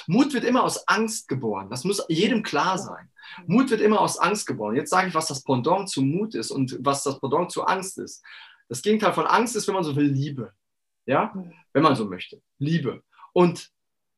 Mut wird immer aus Angst geboren. Das muss jedem klar sein. Mut wird immer aus Angst geboren. Jetzt sage ich, was das Pendant zu Mut ist und was das Pendant zu Angst ist. Das Gegenteil von Angst ist, wenn man so will, Liebe. Ja, wenn man so möchte. Liebe. Und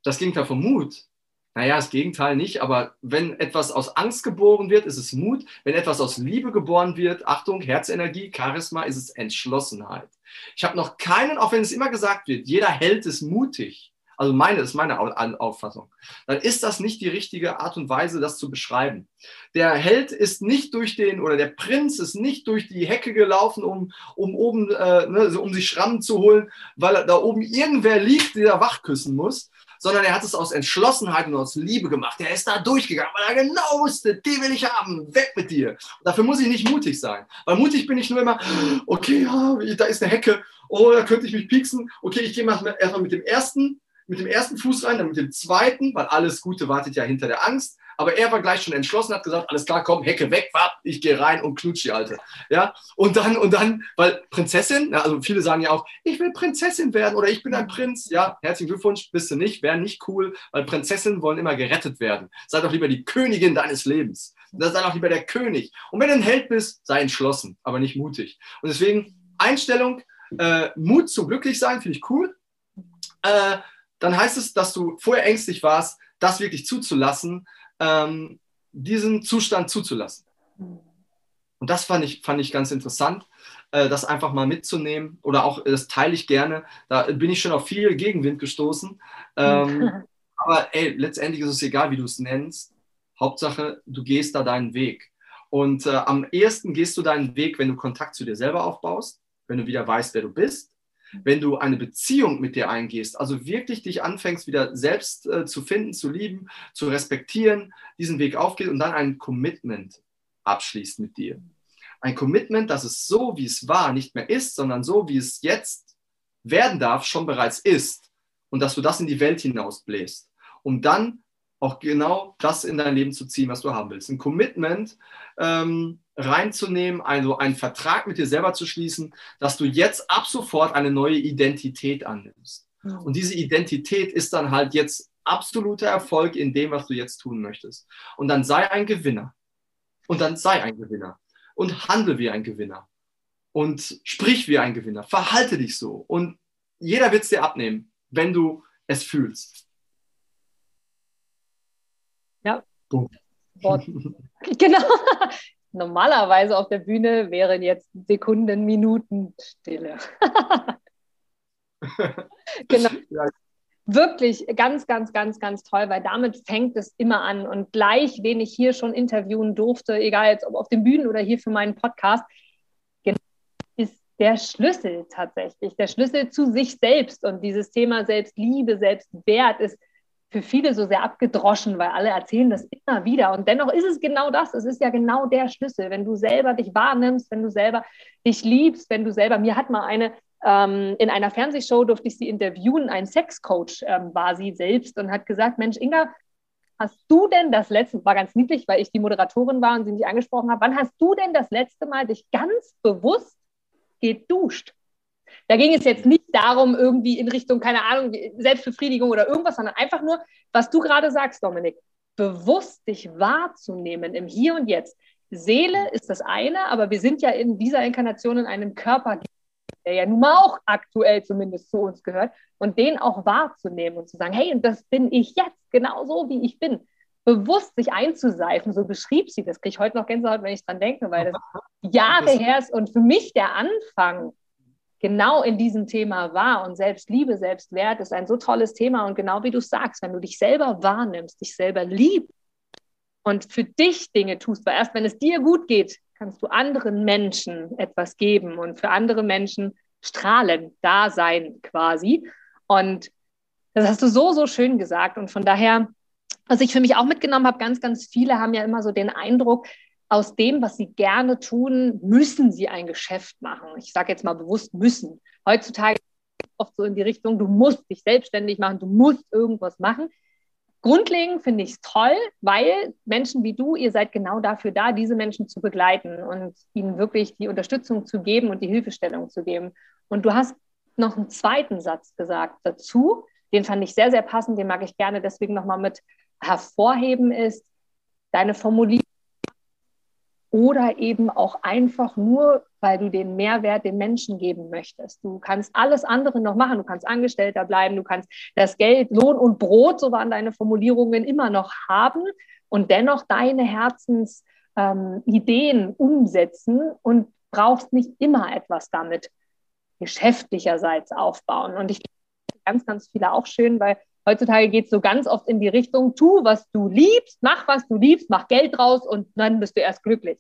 das Gegenteil von Mut, naja, das Gegenteil nicht, aber wenn etwas aus Angst geboren wird, ist es Mut. Wenn etwas aus Liebe geboren wird, Achtung, Herzenergie, Charisma, ist es Entschlossenheit. Ich habe noch keinen, auch wenn es immer gesagt wird, jeder Held ist mutig also meine ist meine Auffassung, dann ist das nicht die richtige Art und Weise, das zu beschreiben. Der Held ist nicht durch den, oder der Prinz ist nicht durch die Hecke gelaufen, um, um oben, äh, ne, um sich Schrammen zu holen, weil da oben irgendwer liegt, der wach küssen muss, sondern er hat es aus Entschlossenheit und aus Liebe gemacht. Er ist da durchgegangen, weil er genau wusste, die will ich haben, weg mit dir. Und dafür muss ich nicht mutig sein, weil mutig bin ich nur immer, okay, ja, da ist eine Hecke, oh, da könnte ich mich pieksen, okay, ich gehe mal erstmal mit dem ersten mit dem ersten Fuß rein, dann mit dem zweiten, weil alles Gute wartet ja hinter der Angst. Aber er war gleich schon entschlossen, hat gesagt, alles klar, komm, Hecke weg, wart, ich gehe rein und klutsch die Alte. Ja, und dann, und dann, weil Prinzessin, also viele sagen ja auch, ich will Prinzessin werden oder ich bin ein Prinz. Ja, herzlichen Glückwunsch, bist du nicht, wäre nicht cool, weil Prinzessinnen wollen immer gerettet werden. Sei doch lieber die Königin deines Lebens. Sei doch lieber der König. Und wenn du ein Held bist, sei entschlossen, aber nicht mutig. Und deswegen Einstellung, äh, Mut zum Glücklichsein, finde ich cool. Äh, dann heißt es, dass du vorher ängstlich warst, das wirklich zuzulassen, ähm, diesen Zustand zuzulassen. Und das fand ich, fand ich ganz interessant, äh, das einfach mal mitzunehmen oder auch, das teile ich gerne. Da bin ich schon auf viel Gegenwind gestoßen. Ähm, aber ey, letztendlich ist es egal, wie du es nennst. Hauptsache, du gehst da deinen Weg. Und äh, am ehesten gehst du deinen Weg, wenn du Kontakt zu dir selber aufbaust, wenn du wieder weißt, wer du bist wenn du eine Beziehung mit dir eingehst, also wirklich dich anfängst, wieder selbst äh, zu finden, zu lieben, zu respektieren, diesen Weg aufgehst und dann ein Commitment abschließt mit dir. Ein Commitment, dass es so, wie es war, nicht mehr ist, sondern so, wie es jetzt werden darf, schon bereits ist. Und dass du das in die Welt hinausbläst, um dann auch genau das in dein Leben zu ziehen, was du haben willst. Ein Commitment ähm, reinzunehmen, also einen Vertrag mit dir selber zu schließen, dass du jetzt ab sofort eine neue Identität annimmst. Mhm. Und diese Identität ist dann halt jetzt absoluter Erfolg in dem, was du jetzt tun möchtest. Und dann sei ein Gewinner. Und dann sei ein Gewinner. Und handle wie ein Gewinner. Und sprich wie ein Gewinner. Verhalte dich so. Und jeder wird es dir abnehmen, wenn du es fühlst. Ja. Punkt. Genau. Normalerweise auf der Bühne wären jetzt Sekunden, Minuten Stille. genau. Ja. Wirklich ganz, ganz, ganz, ganz toll, weil damit fängt es immer an. Und gleich, wen ich hier schon interviewen durfte, egal jetzt ob auf den Bühnen oder hier für meinen Podcast, genau, ist der Schlüssel tatsächlich, der Schlüssel zu sich selbst. Und dieses Thema Selbstliebe, Selbstwert ist für viele so sehr abgedroschen, weil alle erzählen das immer wieder. Und dennoch ist es genau das. Es ist ja genau der Schlüssel. Wenn du selber dich wahrnimmst, wenn du selber dich liebst, wenn du selber, mir hat mal eine ähm, in einer Fernsehshow durfte ich sie interviewen, ein Sexcoach ähm, war sie selbst und hat gesagt, Mensch, Inga, hast du denn das letzte, war ganz niedlich, weil ich die Moderatorin war und sie mich angesprochen habe, wann hast du denn das letzte Mal dich ganz bewusst geduscht? Da ging es jetzt nicht darum, irgendwie in Richtung, keine Ahnung, Selbstbefriedigung oder irgendwas, sondern einfach nur, was du gerade sagst, Dominik, bewusst dich wahrzunehmen im Hier und Jetzt. Seele ist das eine, aber wir sind ja in dieser Inkarnation in einem Körper, der ja nun mal auch aktuell zumindest zu uns gehört, und den auch wahrzunehmen und zu sagen, hey, und das bin ich jetzt, genau so wie ich bin. Bewusst sich einzuseifen, so beschrieb sie das, kriege ich heute noch Gänsehaut, wenn ich dran denke, weil das Jahre her ist und für mich der Anfang genau in diesem Thema war. Und Selbstliebe, Selbstwert ist ein so tolles Thema. Und genau wie du sagst, wenn du dich selber wahrnimmst, dich selber liebst und für dich Dinge tust, weil erst wenn es dir gut geht, kannst du anderen Menschen etwas geben und für andere Menschen strahlen, da sein quasi. Und das hast du so, so schön gesagt. Und von daher, was ich für mich auch mitgenommen habe, ganz, ganz viele haben ja immer so den Eindruck, aus dem, was sie gerne tun, müssen sie ein Geschäft machen. Ich sage jetzt mal bewusst müssen. Heutzutage oft so in die Richtung, du musst dich selbstständig machen, du musst irgendwas machen. Grundlegend finde ich es toll, weil Menschen wie du, ihr seid genau dafür da, diese Menschen zu begleiten und ihnen wirklich die Unterstützung zu geben und die Hilfestellung zu geben. Und du hast noch einen zweiten Satz gesagt dazu, den fand ich sehr, sehr passend, den mag ich gerne deswegen nochmal mit hervorheben, ist deine Formulierung oder eben auch einfach nur, weil du den Mehrwert den Menschen geben möchtest. Du kannst alles andere noch machen. Du kannst Angestellter bleiben, du kannst das Geld, Lohn und Brot, so waren deine Formulierungen, immer noch haben und dennoch deine Herzensideen ähm, umsetzen und brauchst nicht immer etwas damit geschäftlicherseits aufbauen. Und ich ganz, ganz viele auch schön, weil heutzutage geht es so ganz oft in die Richtung, tu, was du liebst, mach, was du liebst, mach Geld draus und dann bist du erst glücklich.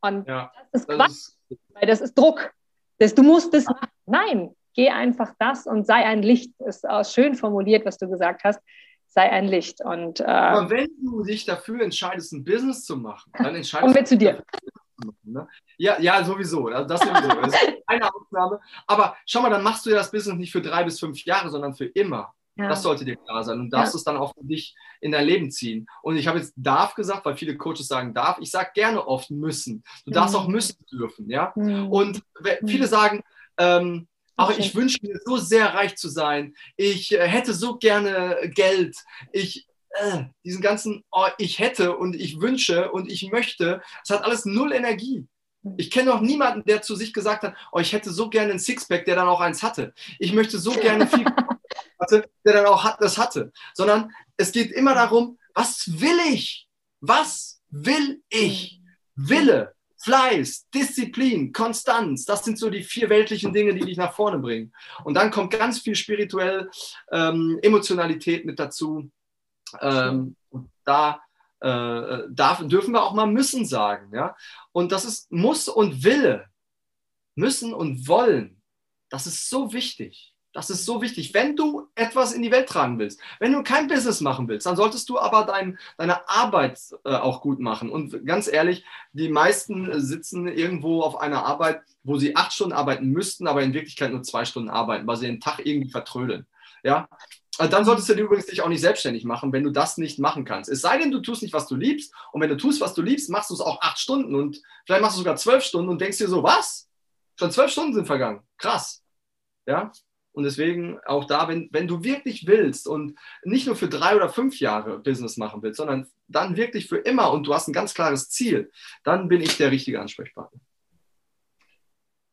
Und ja, das ist Quatsch, das ist, weil das ist Druck. Das, du musst es machen. Nein, geh einfach das und sei ein Licht. Ist auch schön formuliert, was du gesagt hast. Sei ein Licht. Und, äh, Aber wenn du dich dafür entscheidest, ein Business zu machen, dann entscheidest Kommen wir zu dir. Ne? Ja, ja, sowieso. Das, sowieso. Das ist eine Aufnahme. Aber schau mal, dann machst du ja das Business nicht für drei bis fünf Jahre, sondern für immer. Ja. Das sollte dir klar sein und darfst ja. es dann auch für dich in dein Leben ziehen. Und ich habe jetzt darf gesagt, weil viele Coaches sagen darf. Ich sage gerne oft müssen. Du darfst mhm. auch müssen dürfen, ja. Mhm. Und viele sagen, ähm, aber ich wünsche mir so sehr reich zu sein. Ich äh, hätte so gerne Geld. Ich äh, diesen ganzen, oh, ich hätte und ich wünsche und ich möchte. Es hat alles null Energie. Ich kenne noch niemanden, der zu sich gesagt hat, oh, ich hätte so gerne ein Sixpack, der dann auch eins hatte. Ich möchte so gerne viel hatte, der dann auch das hatte. Sondern es geht immer darum, was will ich? Was will ich? Wille, Fleiß, Disziplin, Konstanz, das sind so die vier weltlichen Dinge, die dich nach vorne bringen. Und dann kommt ganz viel spirituell ähm, Emotionalität mit dazu. Ähm, da äh, darf, dürfen wir auch mal müssen sagen. Ja? Und das ist muss und Wille. Müssen und wollen. Das ist so wichtig. Das ist so wichtig. Wenn du etwas in die Welt tragen willst, wenn du kein Business machen willst, dann solltest du aber dein, deine Arbeit äh, auch gut machen. Und ganz ehrlich, die meisten sitzen irgendwo auf einer Arbeit, wo sie acht Stunden arbeiten müssten, aber in Wirklichkeit nur zwei Stunden arbeiten, weil sie den Tag irgendwie vertrödeln. Ja, also dann solltest du dir übrigens dich auch nicht selbstständig machen, wenn du das nicht machen kannst. Es sei denn, du tust nicht, was du liebst. Und wenn du tust, was du liebst, machst du es auch acht Stunden und vielleicht machst du sogar zwölf Stunden und denkst dir so, was? Schon zwölf Stunden sind vergangen. Krass. Ja. Und deswegen auch da, wenn, wenn du wirklich willst und nicht nur für drei oder fünf Jahre Business machen willst, sondern dann wirklich für immer und du hast ein ganz klares Ziel, dann bin ich der richtige Ansprechpartner.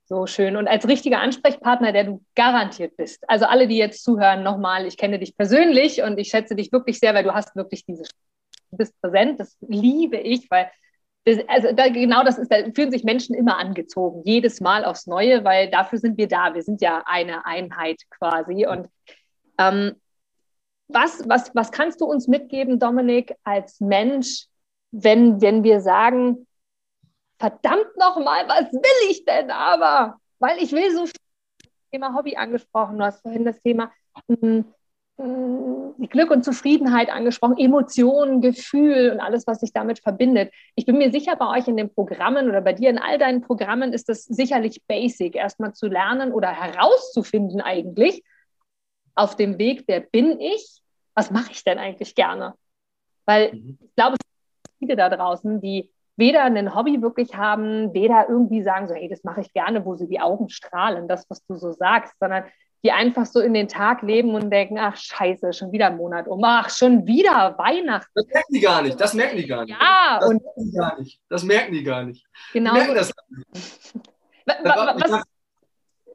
So schön. Und als richtiger Ansprechpartner, der du garantiert bist. Also alle, die jetzt zuhören, nochmal, ich kenne dich persönlich und ich schätze dich wirklich sehr, weil du hast wirklich diese, du bist präsent. Das liebe ich, weil also da, genau das ist, da fühlen sich Menschen immer angezogen, jedes Mal aufs Neue, weil dafür sind wir da. Wir sind ja eine Einheit quasi. Und ähm, was, was, was kannst du uns mitgeben, Dominik, als Mensch, wenn, wenn wir sagen, verdammt nochmal, was will ich denn aber? Weil ich will so viel. Thema Hobby angesprochen, du hast vorhin das Thema hm, hm, Glück und Zufriedenheit angesprochen, Emotionen, Gefühl und alles, was sich damit verbindet. Ich bin mir sicher, bei euch in den Programmen oder bei dir in all deinen Programmen ist das sicherlich basic, erstmal zu lernen oder herauszufinden eigentlich auf dem Weg, wer bin ich, was mache ich denn eigentlich gerne? Weil mhm. ich glaube, es gibt viele da draußen, die weder ein Hobby wirklich haben, weder irgendwie sagen, so, hey, das mache ich gerne, wo sie die Augen strahlen, das, was du so sagst, sondern die einfach so in den Tag leben und denken, ach scheiße, schon wieder ein Monat um, ach schon wieder Weihnachten. Das merken die gar nicht, das merken die gar nicht. Ja, das und merken die gar nicht. Das merken die gar nicht. Genau. Die merken das was,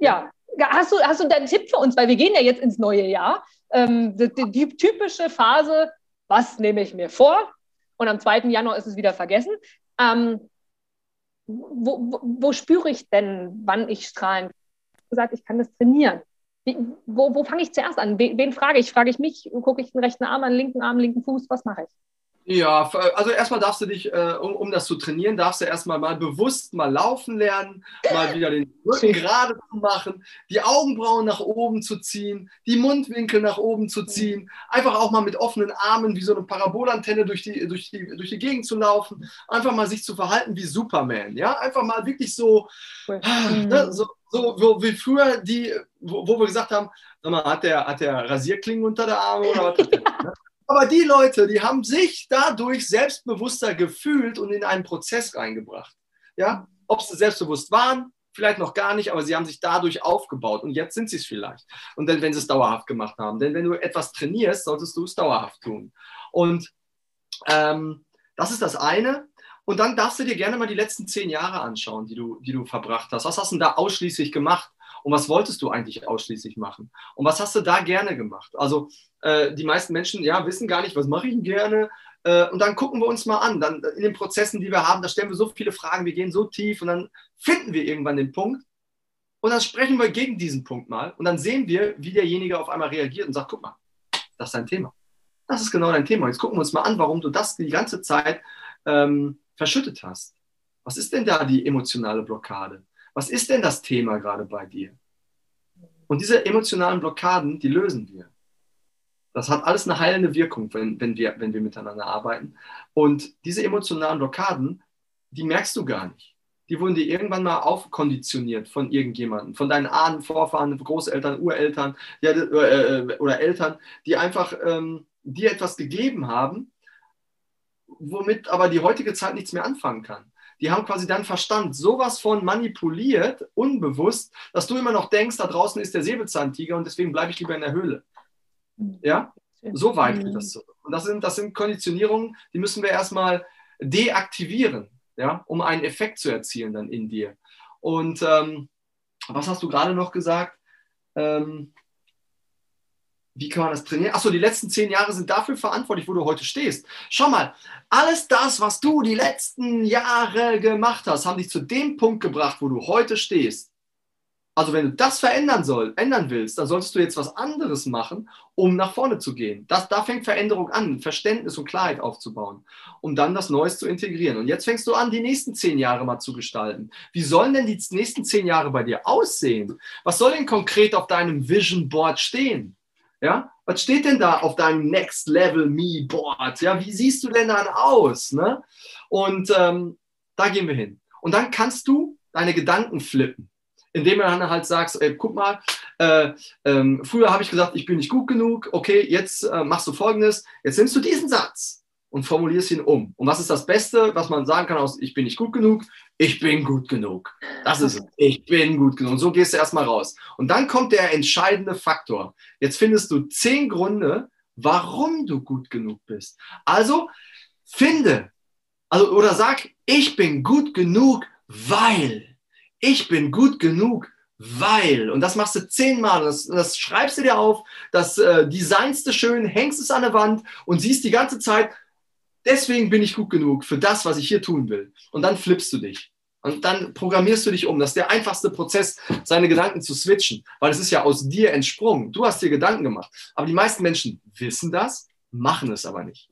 ja, hast du, hast du einen Tipp für uns, weil wir gehen ja jetzt ins neue Jahr. Ähm, die, die typische Phase, was nehme ich mir vor? Und am 2. Januar ist es wieder vergessen. Ähm, wo, wo, wo, spüre ich denn, wann ich strahlen kann? Ich gesagt, ich kann das trainieren. Wie, wo, wo fange ich zuerst an? Wen, wen frage ich? Frage ich mich? Gucke ich den rechten Arm an, linken Arm, linken Fuß? Was mache ich? Ja, also erstmal darfst du dich, äh, um, um, das zu trainieren, darfst du erstmal mal bewusst mal laufen lernen, mal wieder den Rücken gerade zu machen, die Augenbrauen nach oben zu ziehen, die Mundwinkel nach oben zu ziehen, einfach auch mal mit offenen Armen wie so eine Parabolantenne durch die, durch die, durch die Gegend zu laufen, einfach mal sich zu verhalten wie Superman, ja, einfach mal wirklich so, ne, so, so wie früher die, wo, wo wir gesagt haben, mal, hat der, hat der Rasierklingen unter der Arme oder was? Aber die Leute, die haben sich dadurch selbstbewusster gefühlt und in einen Prozess reingebracht. Ja, ob sie selbstbewusst waren, vielleicht noch gar nicht, aber sie haben sich dadurch aufgebaut und jetzt sind sie es vielleicht. Und dann, wenn sie es dauerhaft gemacht haben. Denn wenn du etwas trainierst, solltest du es dauerhaft tun. Und ähm, das ist das eine. Und dann darfst du dir gerne mal die letzten zehn Jahre anschauen, die du, die du verbracht hast. Was hast du denn da ausschließlich gemacht? Und was wolltest du eigentlich ausschließlich machen? Und was hast du da gerne gemacht? Also äh, die meisten Menschen ja, wissen gar nicht, was mache ich gerne. Äh, und dann gucken wir uns mal an. Dann in den Prozessen, die wir haben, da stellen wir so viele Fragen, wir gehen so tief und dann finden wir irgendwann den Punkt. Und dann sprechen wir gegen diesen Punkt mal. Und dann sehen wir, wie derjenige auf einmal reagiert und sagt, guck mal, das ist dein Thema. Das ist genau dein Thema. Jetzt gucken wir uns mal an, warum du das die ganze Zeit ähm, verschüttet hast. Was ist denn da die emotionale Blockade? Was ist denn das Thema gerade bei dir? Und diese emotionalen Blockaden, die lösen wir. Das hat alles eine heilende Wirkung, wenn, wenn, wir, wenn wir miteinander arbeiten. Und diese emotionalen Blockaden, die merkst du gar nicht. Die wurden dir irgendwann mal aufkonditioniert von irgendjemandem, von deinen Ahnen, Vorfahren, Großeltern, Ureltern ja, äh, oder Eltern, die einfach ähm, dir etwas gegeben haben, womit aber die heutige Zeit nichts mehr anfangen kann die haben quasi deinen Verstand sowas von manipuliert, unbewusst, dass du immer noch denkst, da draußen ist der Säbelzahntiger und deswegen bleibe ich lieber in der Höhle. Ja, so weit geht das zurück. Und das sind, das sind Konditionierungen, die müssen wir erstmal deaktivieren, ja, um einen Effekt zu erzielen dann in dir. Und ähm, was hast du gerade noch gesagt? Ähm, wie kann man das trainieren? Achso, die letzten zehn Jahre sind dafür verantwortlich, wo du heute stehst. Schau mal, alles das, was du die letzten Jahre gemacht hast, haben dich zu dem Punkt gebracht, wo du heute stehst. Also wenn du das verändern soll, ändern willst, dann solltest du jetzt was anderes machen, um nach vorne zu gehen. Das, da fängt Veränderung an, Verständnis und Klarheit aufzubauen, um dann das Neues zu integrieren. Und jetzt fängst du an, die nächsten zehn Jahre mal zu gestalten. Wie sollen denn die nächsten zehn Jahre bei dir aussehen? Was soll denn konkret auf deinem Vision Board stehen? Ja, was steht denn da auf deinem Next Level Me Board? Ja, wie siehst du denn dann aus? Ne? Und ähm, da gehen wir hin. Und dann kannst du deine Gedanken flippen, indem du dann halt sagst, ey, guck mal, äh, ähm, früher habe ich gesagt, ich bin nicht gut genug. Okay, jetzt äh, machst du Folgendes. Jetzt nimmst du diesen Satz und formulierst ihn um. Und was ist das Beste, was man sagen kann aus Ich bin nicht gut genug? Ich bin gut genug. Das ist es. Ich bin gut genug. Und so gehst du erstmal raus. Und dann kommt der entscheidende Faktor. Jetzt findest du zehn Gründe, warum du gut genug bist. Also finde, also oder sag, ich bin gut genug, weil. Ich bin gut genug, weil. Und das machst du zehnmal. Das, das schreibst du dir auf, das äh, designst du schön, hängst es an der Wand und siehst die ganze Zeit, deswegen bin ich gut genug für das, was ich hier tun will. Und dann flippst du dich. Und dann programmierst du dich um. Das ist der einfachste Prozess, seine Gedanken zu switchen, weil es ist ja aus dir entsprungen. Du hast dir Gedanken gemacht. Aber die meisten Menschen wissen das, machen es aber nicht.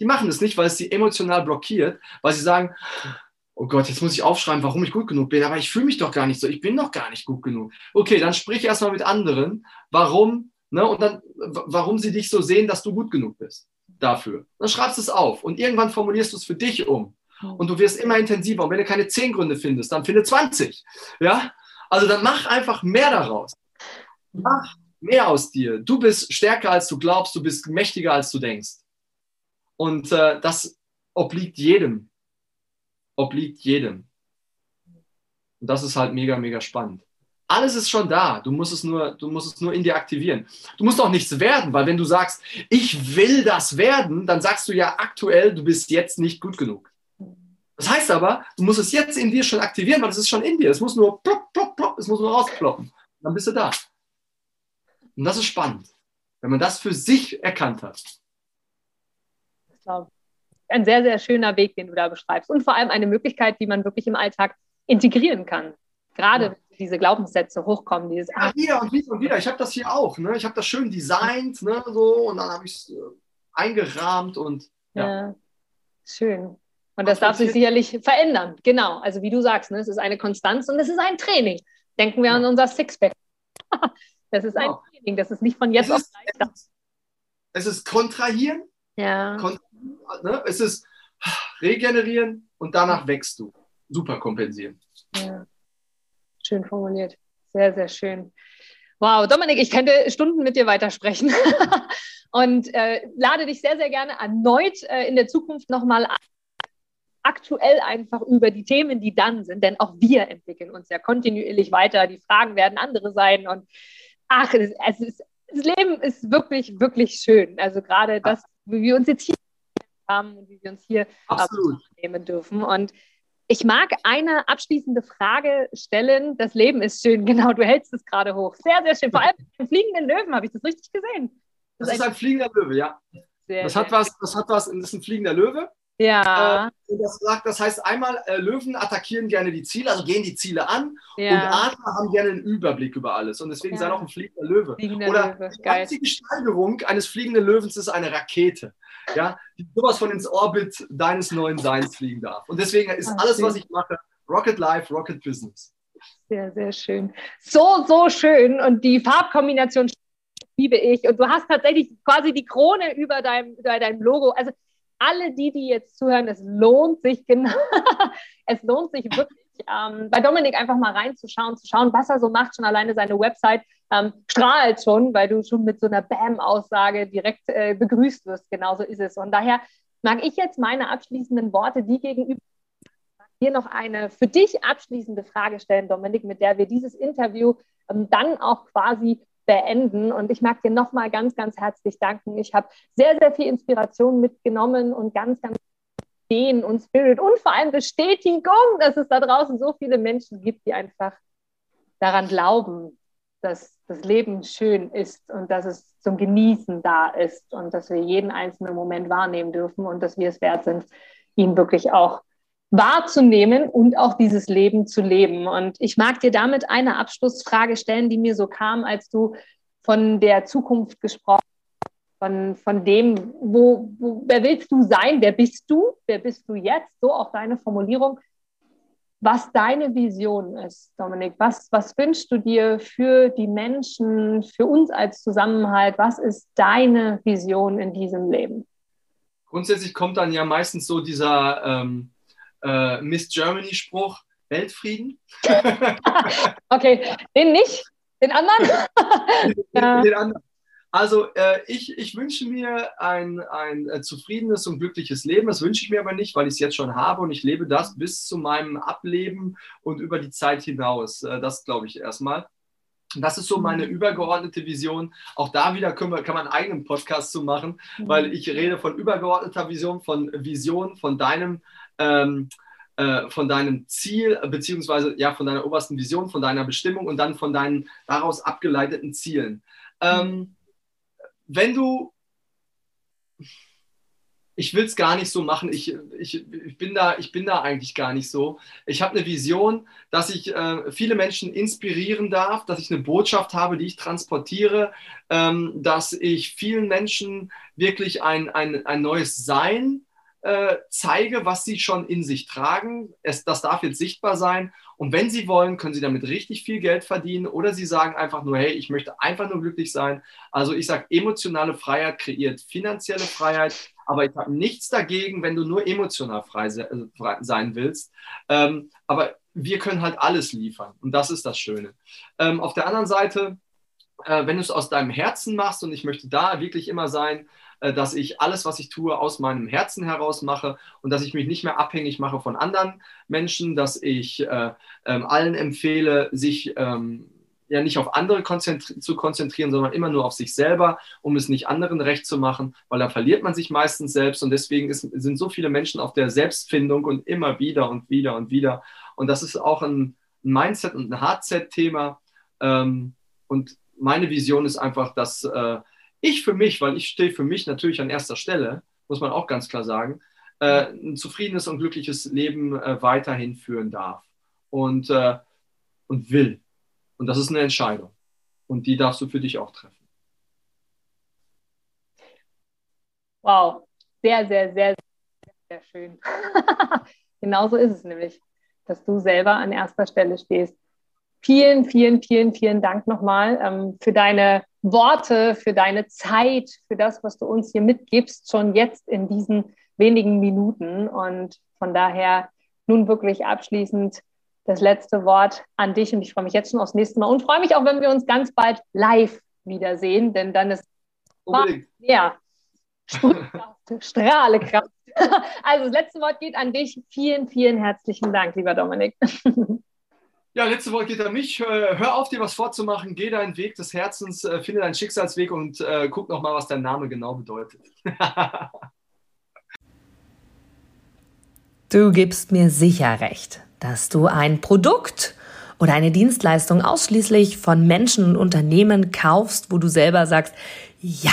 Die machen es nicht, weil es sie emotional blockiert, weil sie sagen, oh Gott, jetzt muss ich aufschreiben, warum ich gut genug bin, aber ich fühle mich doch gar nicht so, ich bin doch gar nicht gut genug. Okay, dann sprich erstmal mit anderen, warum, ne, und dann, warum sie dich so sehen, dass du gut genug bist dafür. Dann schreibst du es auf und irgendwann formulierst du es für dich um. Und du wirst immer intensiver. Und wenn du keine zehn Gründe findest, dann finde 20. Ja? Also dann mach einfach mehr daraus. Mach mehr aus dir. Du bist stärker, als du glaubst. Du bist mächtiger, als du denkst. Und äh, das obliegt jedem. Obliegt jedem. Und das ist halt mega, mega spannend. Alles ist schon da. Du musst es nur, du musst es nur in dir aktivieren. Du musst auch nichts werden, weil wenn du sagst, ich will das werden, dann sagst du ja aktuell, du bist jetzt nicht gut genug. Das heißt aber, du musst es jetzt in dir schon aktivieren, weil es ist schon in dir. Es muss nur plopp, plopp, plopp, es muss nur rausploppen. Dann bist du da. Und das ist spannend, wenn man das für sich erkannt hat. Ich glaube, ein sehr, sehr schöner Weg, den du da beschreibst. Und vor allem eine Möglichkeit, die man wirklich im Alltag integrieren kann. Gerade ja. Diese Glaubenssätze hochkommen. Dieses, ja, wieder und wieder und wieder. Ich habe das hier auch. Ne? Ich habe das schön designt ne? so, und dann habe ich es äh, eingerahmt und ja. ja. Schön. Und das darf sich sicherlich verändern. Genau. Also wie du sagst, ne, es ist eine Konstanz und es ist ein Training. Denken wir ja. an unser Sixpack. das ist genau. ein Training. Das ist nicht von jetzt auf gleich Es ist kontrahieren. Ja. Kontrahieren, ne? Es ist regenerieren und danach wächst du. Super kompensieren. Ja. Schön formuliert. Sehr, sehr schön. Wow, Dominik, ich könnte Stunden mit dir weitersprechen und äh, lade dich sehr, sehr gerne erneut äh, in der Zukunft nochmal ein aktuell einfach über die Themen, die dann sind, denn auch wir entwickeln uns ja kontinuierlich weiter. Die Fragen werden andere sein und ach, es, es ist, das Leben ist wirklich, wirklich schön. Also gerade das, wie wir uns jetzt hier haben und wie wir uns hier nehmen dürfen. Und ich mag eine abschließende Frage stellen. Das Leben ist schön, genau, du hältst es gerade hoch. Sehr, sehr schön. Vor allem mit dem fliegenden Löwen, habe ich das richtig gesehen? Das, das ist ein, fliegender Löwe, ja. Sehr, das, hat was, das hat was, das ist ein fliegender Löwe. Ja. Äh, das, sagt, das heißt einmal, äh, Löwen attackieren gerne die Ziele, also gehen die Ziele an ja. und Adler haben gerne einen Überblick über alles und deswegen ja. sei auch ein fliegender Löwe. Fliegender Oder Löwe. die einzige Steigerung eines fliegenden Löwens ist eine Rakete, ja, die sowas von ins Orbit deines neuen Seins fliegen darf. Und deswegen ist Ach, alles, was ich mache, Rocket Life, Rocket Business. Sehr, sehr schön. So, so schön und die Farbkombination liebe ich und du hast tatsächlich quasi die Krone über deinem, über deinem Logo. Also alle die, die jetzt zuhören, es lohnt sich genau, es lohnt sich wirklich, ähm, bei Dominik einfach mal reinzuschauen, zu schauen, was er so macht. Schon alleine seine Website ähm, strahlt schon, weil du schon mit so einer Bam-Aussage direkt äh, begrüßt wirst. Genauso ist es. Und daher mag ich jetzt meine abschließenden Worte die gegenüber hier noch eine für dich abschließende Frage stellen, Dominik, mit der wir dieses Interview ähm, dann auch quasi beenden. Und ich mag dir nochmal ganz, ganz herzlich danken. Ich habe sehr, sehr viel Inspiration mitgenommen und ganz, ganz Ideen und Spirit und vor allem Bestätigung, dass es da draußen so viele Menschen gibt, die einfach daran glauben, dass das Leben schön ist und dass es zum Genießen da ist und dass wir jeden einzelnen Moment wahrnehmen dürfen und dass wir es wert sind, ihn wirklich auch wahrzunehmen und auch dieses Leben zu leben. Und ich mag dir damit eine Abschlussfrage stellen, die mir so kam, als du von der Zukunft gesprochen hast, von, von dem, wo, wo, wer willst du sein, wer bist du, wer bist du jetzt, so auch deine Formulierung, was deine Vision ist, Dominik. Was, was wünschst du dir für die Menschen, für uns als Zusammenhalt? Was ist deine Vision in diesem Leben? Grundsätzlich kommt dann ja meistens so dieser ähm äh, Miss Germany-Spruch, Weltfrieden. okay, den nicht, den anderen? ja. Den anderen. Also äh, ich, ich wünsche mir ein, ein äh, zufriedenes und glückliches Leben. Das wünsche ich mir aber nicht, weil ich es jetzt schon habe und ich lebe das bis zu meinem Ableben und über die Zeit hinaus. Äh, das glaube ich erstmal. Das ist so meine mhm. übergeordnete Vision. Auch da wieder wir, kann man einen eigenen Podcast zu machen, mhm. weil ich rede von übergeordneter Vision, von Vision, von deinem ähm, äh, von deinem Ziel, beziehungsweise ja, von deiner obersten Vision, von deiner Bestimmung und dann von deinen daraus abgeleiteten Zielen. Ähm, wenn du ich will es gar nicht so machen. Ich, ich, ich, bin da, ich bin da eigentlich gar nicht so. Ich habe eine Vision, dass ich äh, viele Menschen inspirieren darf, dass ich eine Botschaft habe, die ich transportiere, ähm, dass ich vielen Menschen wirklich ein, ein, ein neues Sein äh, zeige, was sie schon in sich tragen. Es, das darf jetzt sichtbar sein. Und wenn sie wollen, können sie damit richtig viel Geld verdienen oder sie sagen einfach nur, hey, ich möchte einfach nur glücklich sein. Also ich sage, emotionale Freiheit kreiert finanzielle Freiheit, aber ich habe nichts dagegen, wenn du nur emotional frei sein willst. Ähm, aber wir können halt alles liefern und das ist das Schöne. Ähm, auf der anderen Seite, äh, wenn du es aus deinem Herzen machst und ich möchte da wirklich immer sein, äh, dass ich alles, was ich tue, aus meinem Herzen heraus mache und dass ich mich nicht mehr abhängig mache von anderen Menschen, dass ich äh, ähm, allen empfehle, sich ähm, ja nicht auf andere konzentri zu konzentrieren, sondern immer nur auf sich selber, um es nicht anderen recht zu machen, weil da verliert man sich meistens selbst und deswegen ist, sind so viele Menschen auf der Selbstfindung und immer wieder und wieder und wieder. Und das ist auch ein Mindset- und ein Hardset-Thema. Ähm, und meine Vision ist einfach, dass äh, ich für mich, weil ich stehe für mich natürlich an erster Stelle, muss man auch ganz klar sagen, äh, ein zufriedenes und glückliches Leben äh, weiterhin führen darf und, äh, und will. Und das ist eine Entscheidung. Und die darfst du für dich auch treffen. Wow, sehr, sehr, sehr, sehr schön. Genauso ist es nämlich, dass du selber an erster Stelle stehst. Vielen, vielen, vielen, vielen Dank nochmal ähm, für deine Worte, für deine Zeit, für das, was du uns hier mitgibst, schon jetzt in diesen wenigen Minuten. Und von daher nun wirklich abschließend das letzte Wort an dich und ich freue mich jetzt schon aufs nächste Mal und freue mich auch, wenn wir uns ganz bald live wiedersehen, denn dann ist ja Strahlekraft. Also das letzte Wort geht an dich. Vielen, vielen herzlichen Dank, lieber Dominik. Ja, letzte Wort geht an mich. Hör auf, dir was vorzumachen. Geh deinen Weg des Herzens, äh, finde deinen Schicksalsweg und äh, guck nochmal, was dein Name genau bedeutet. du gibst mir sicher recht dass du ein Produkt oder eine Dienstleistung ausschließlich von Menschen und Unternehmen kaufst, wo du selber sagst, ja,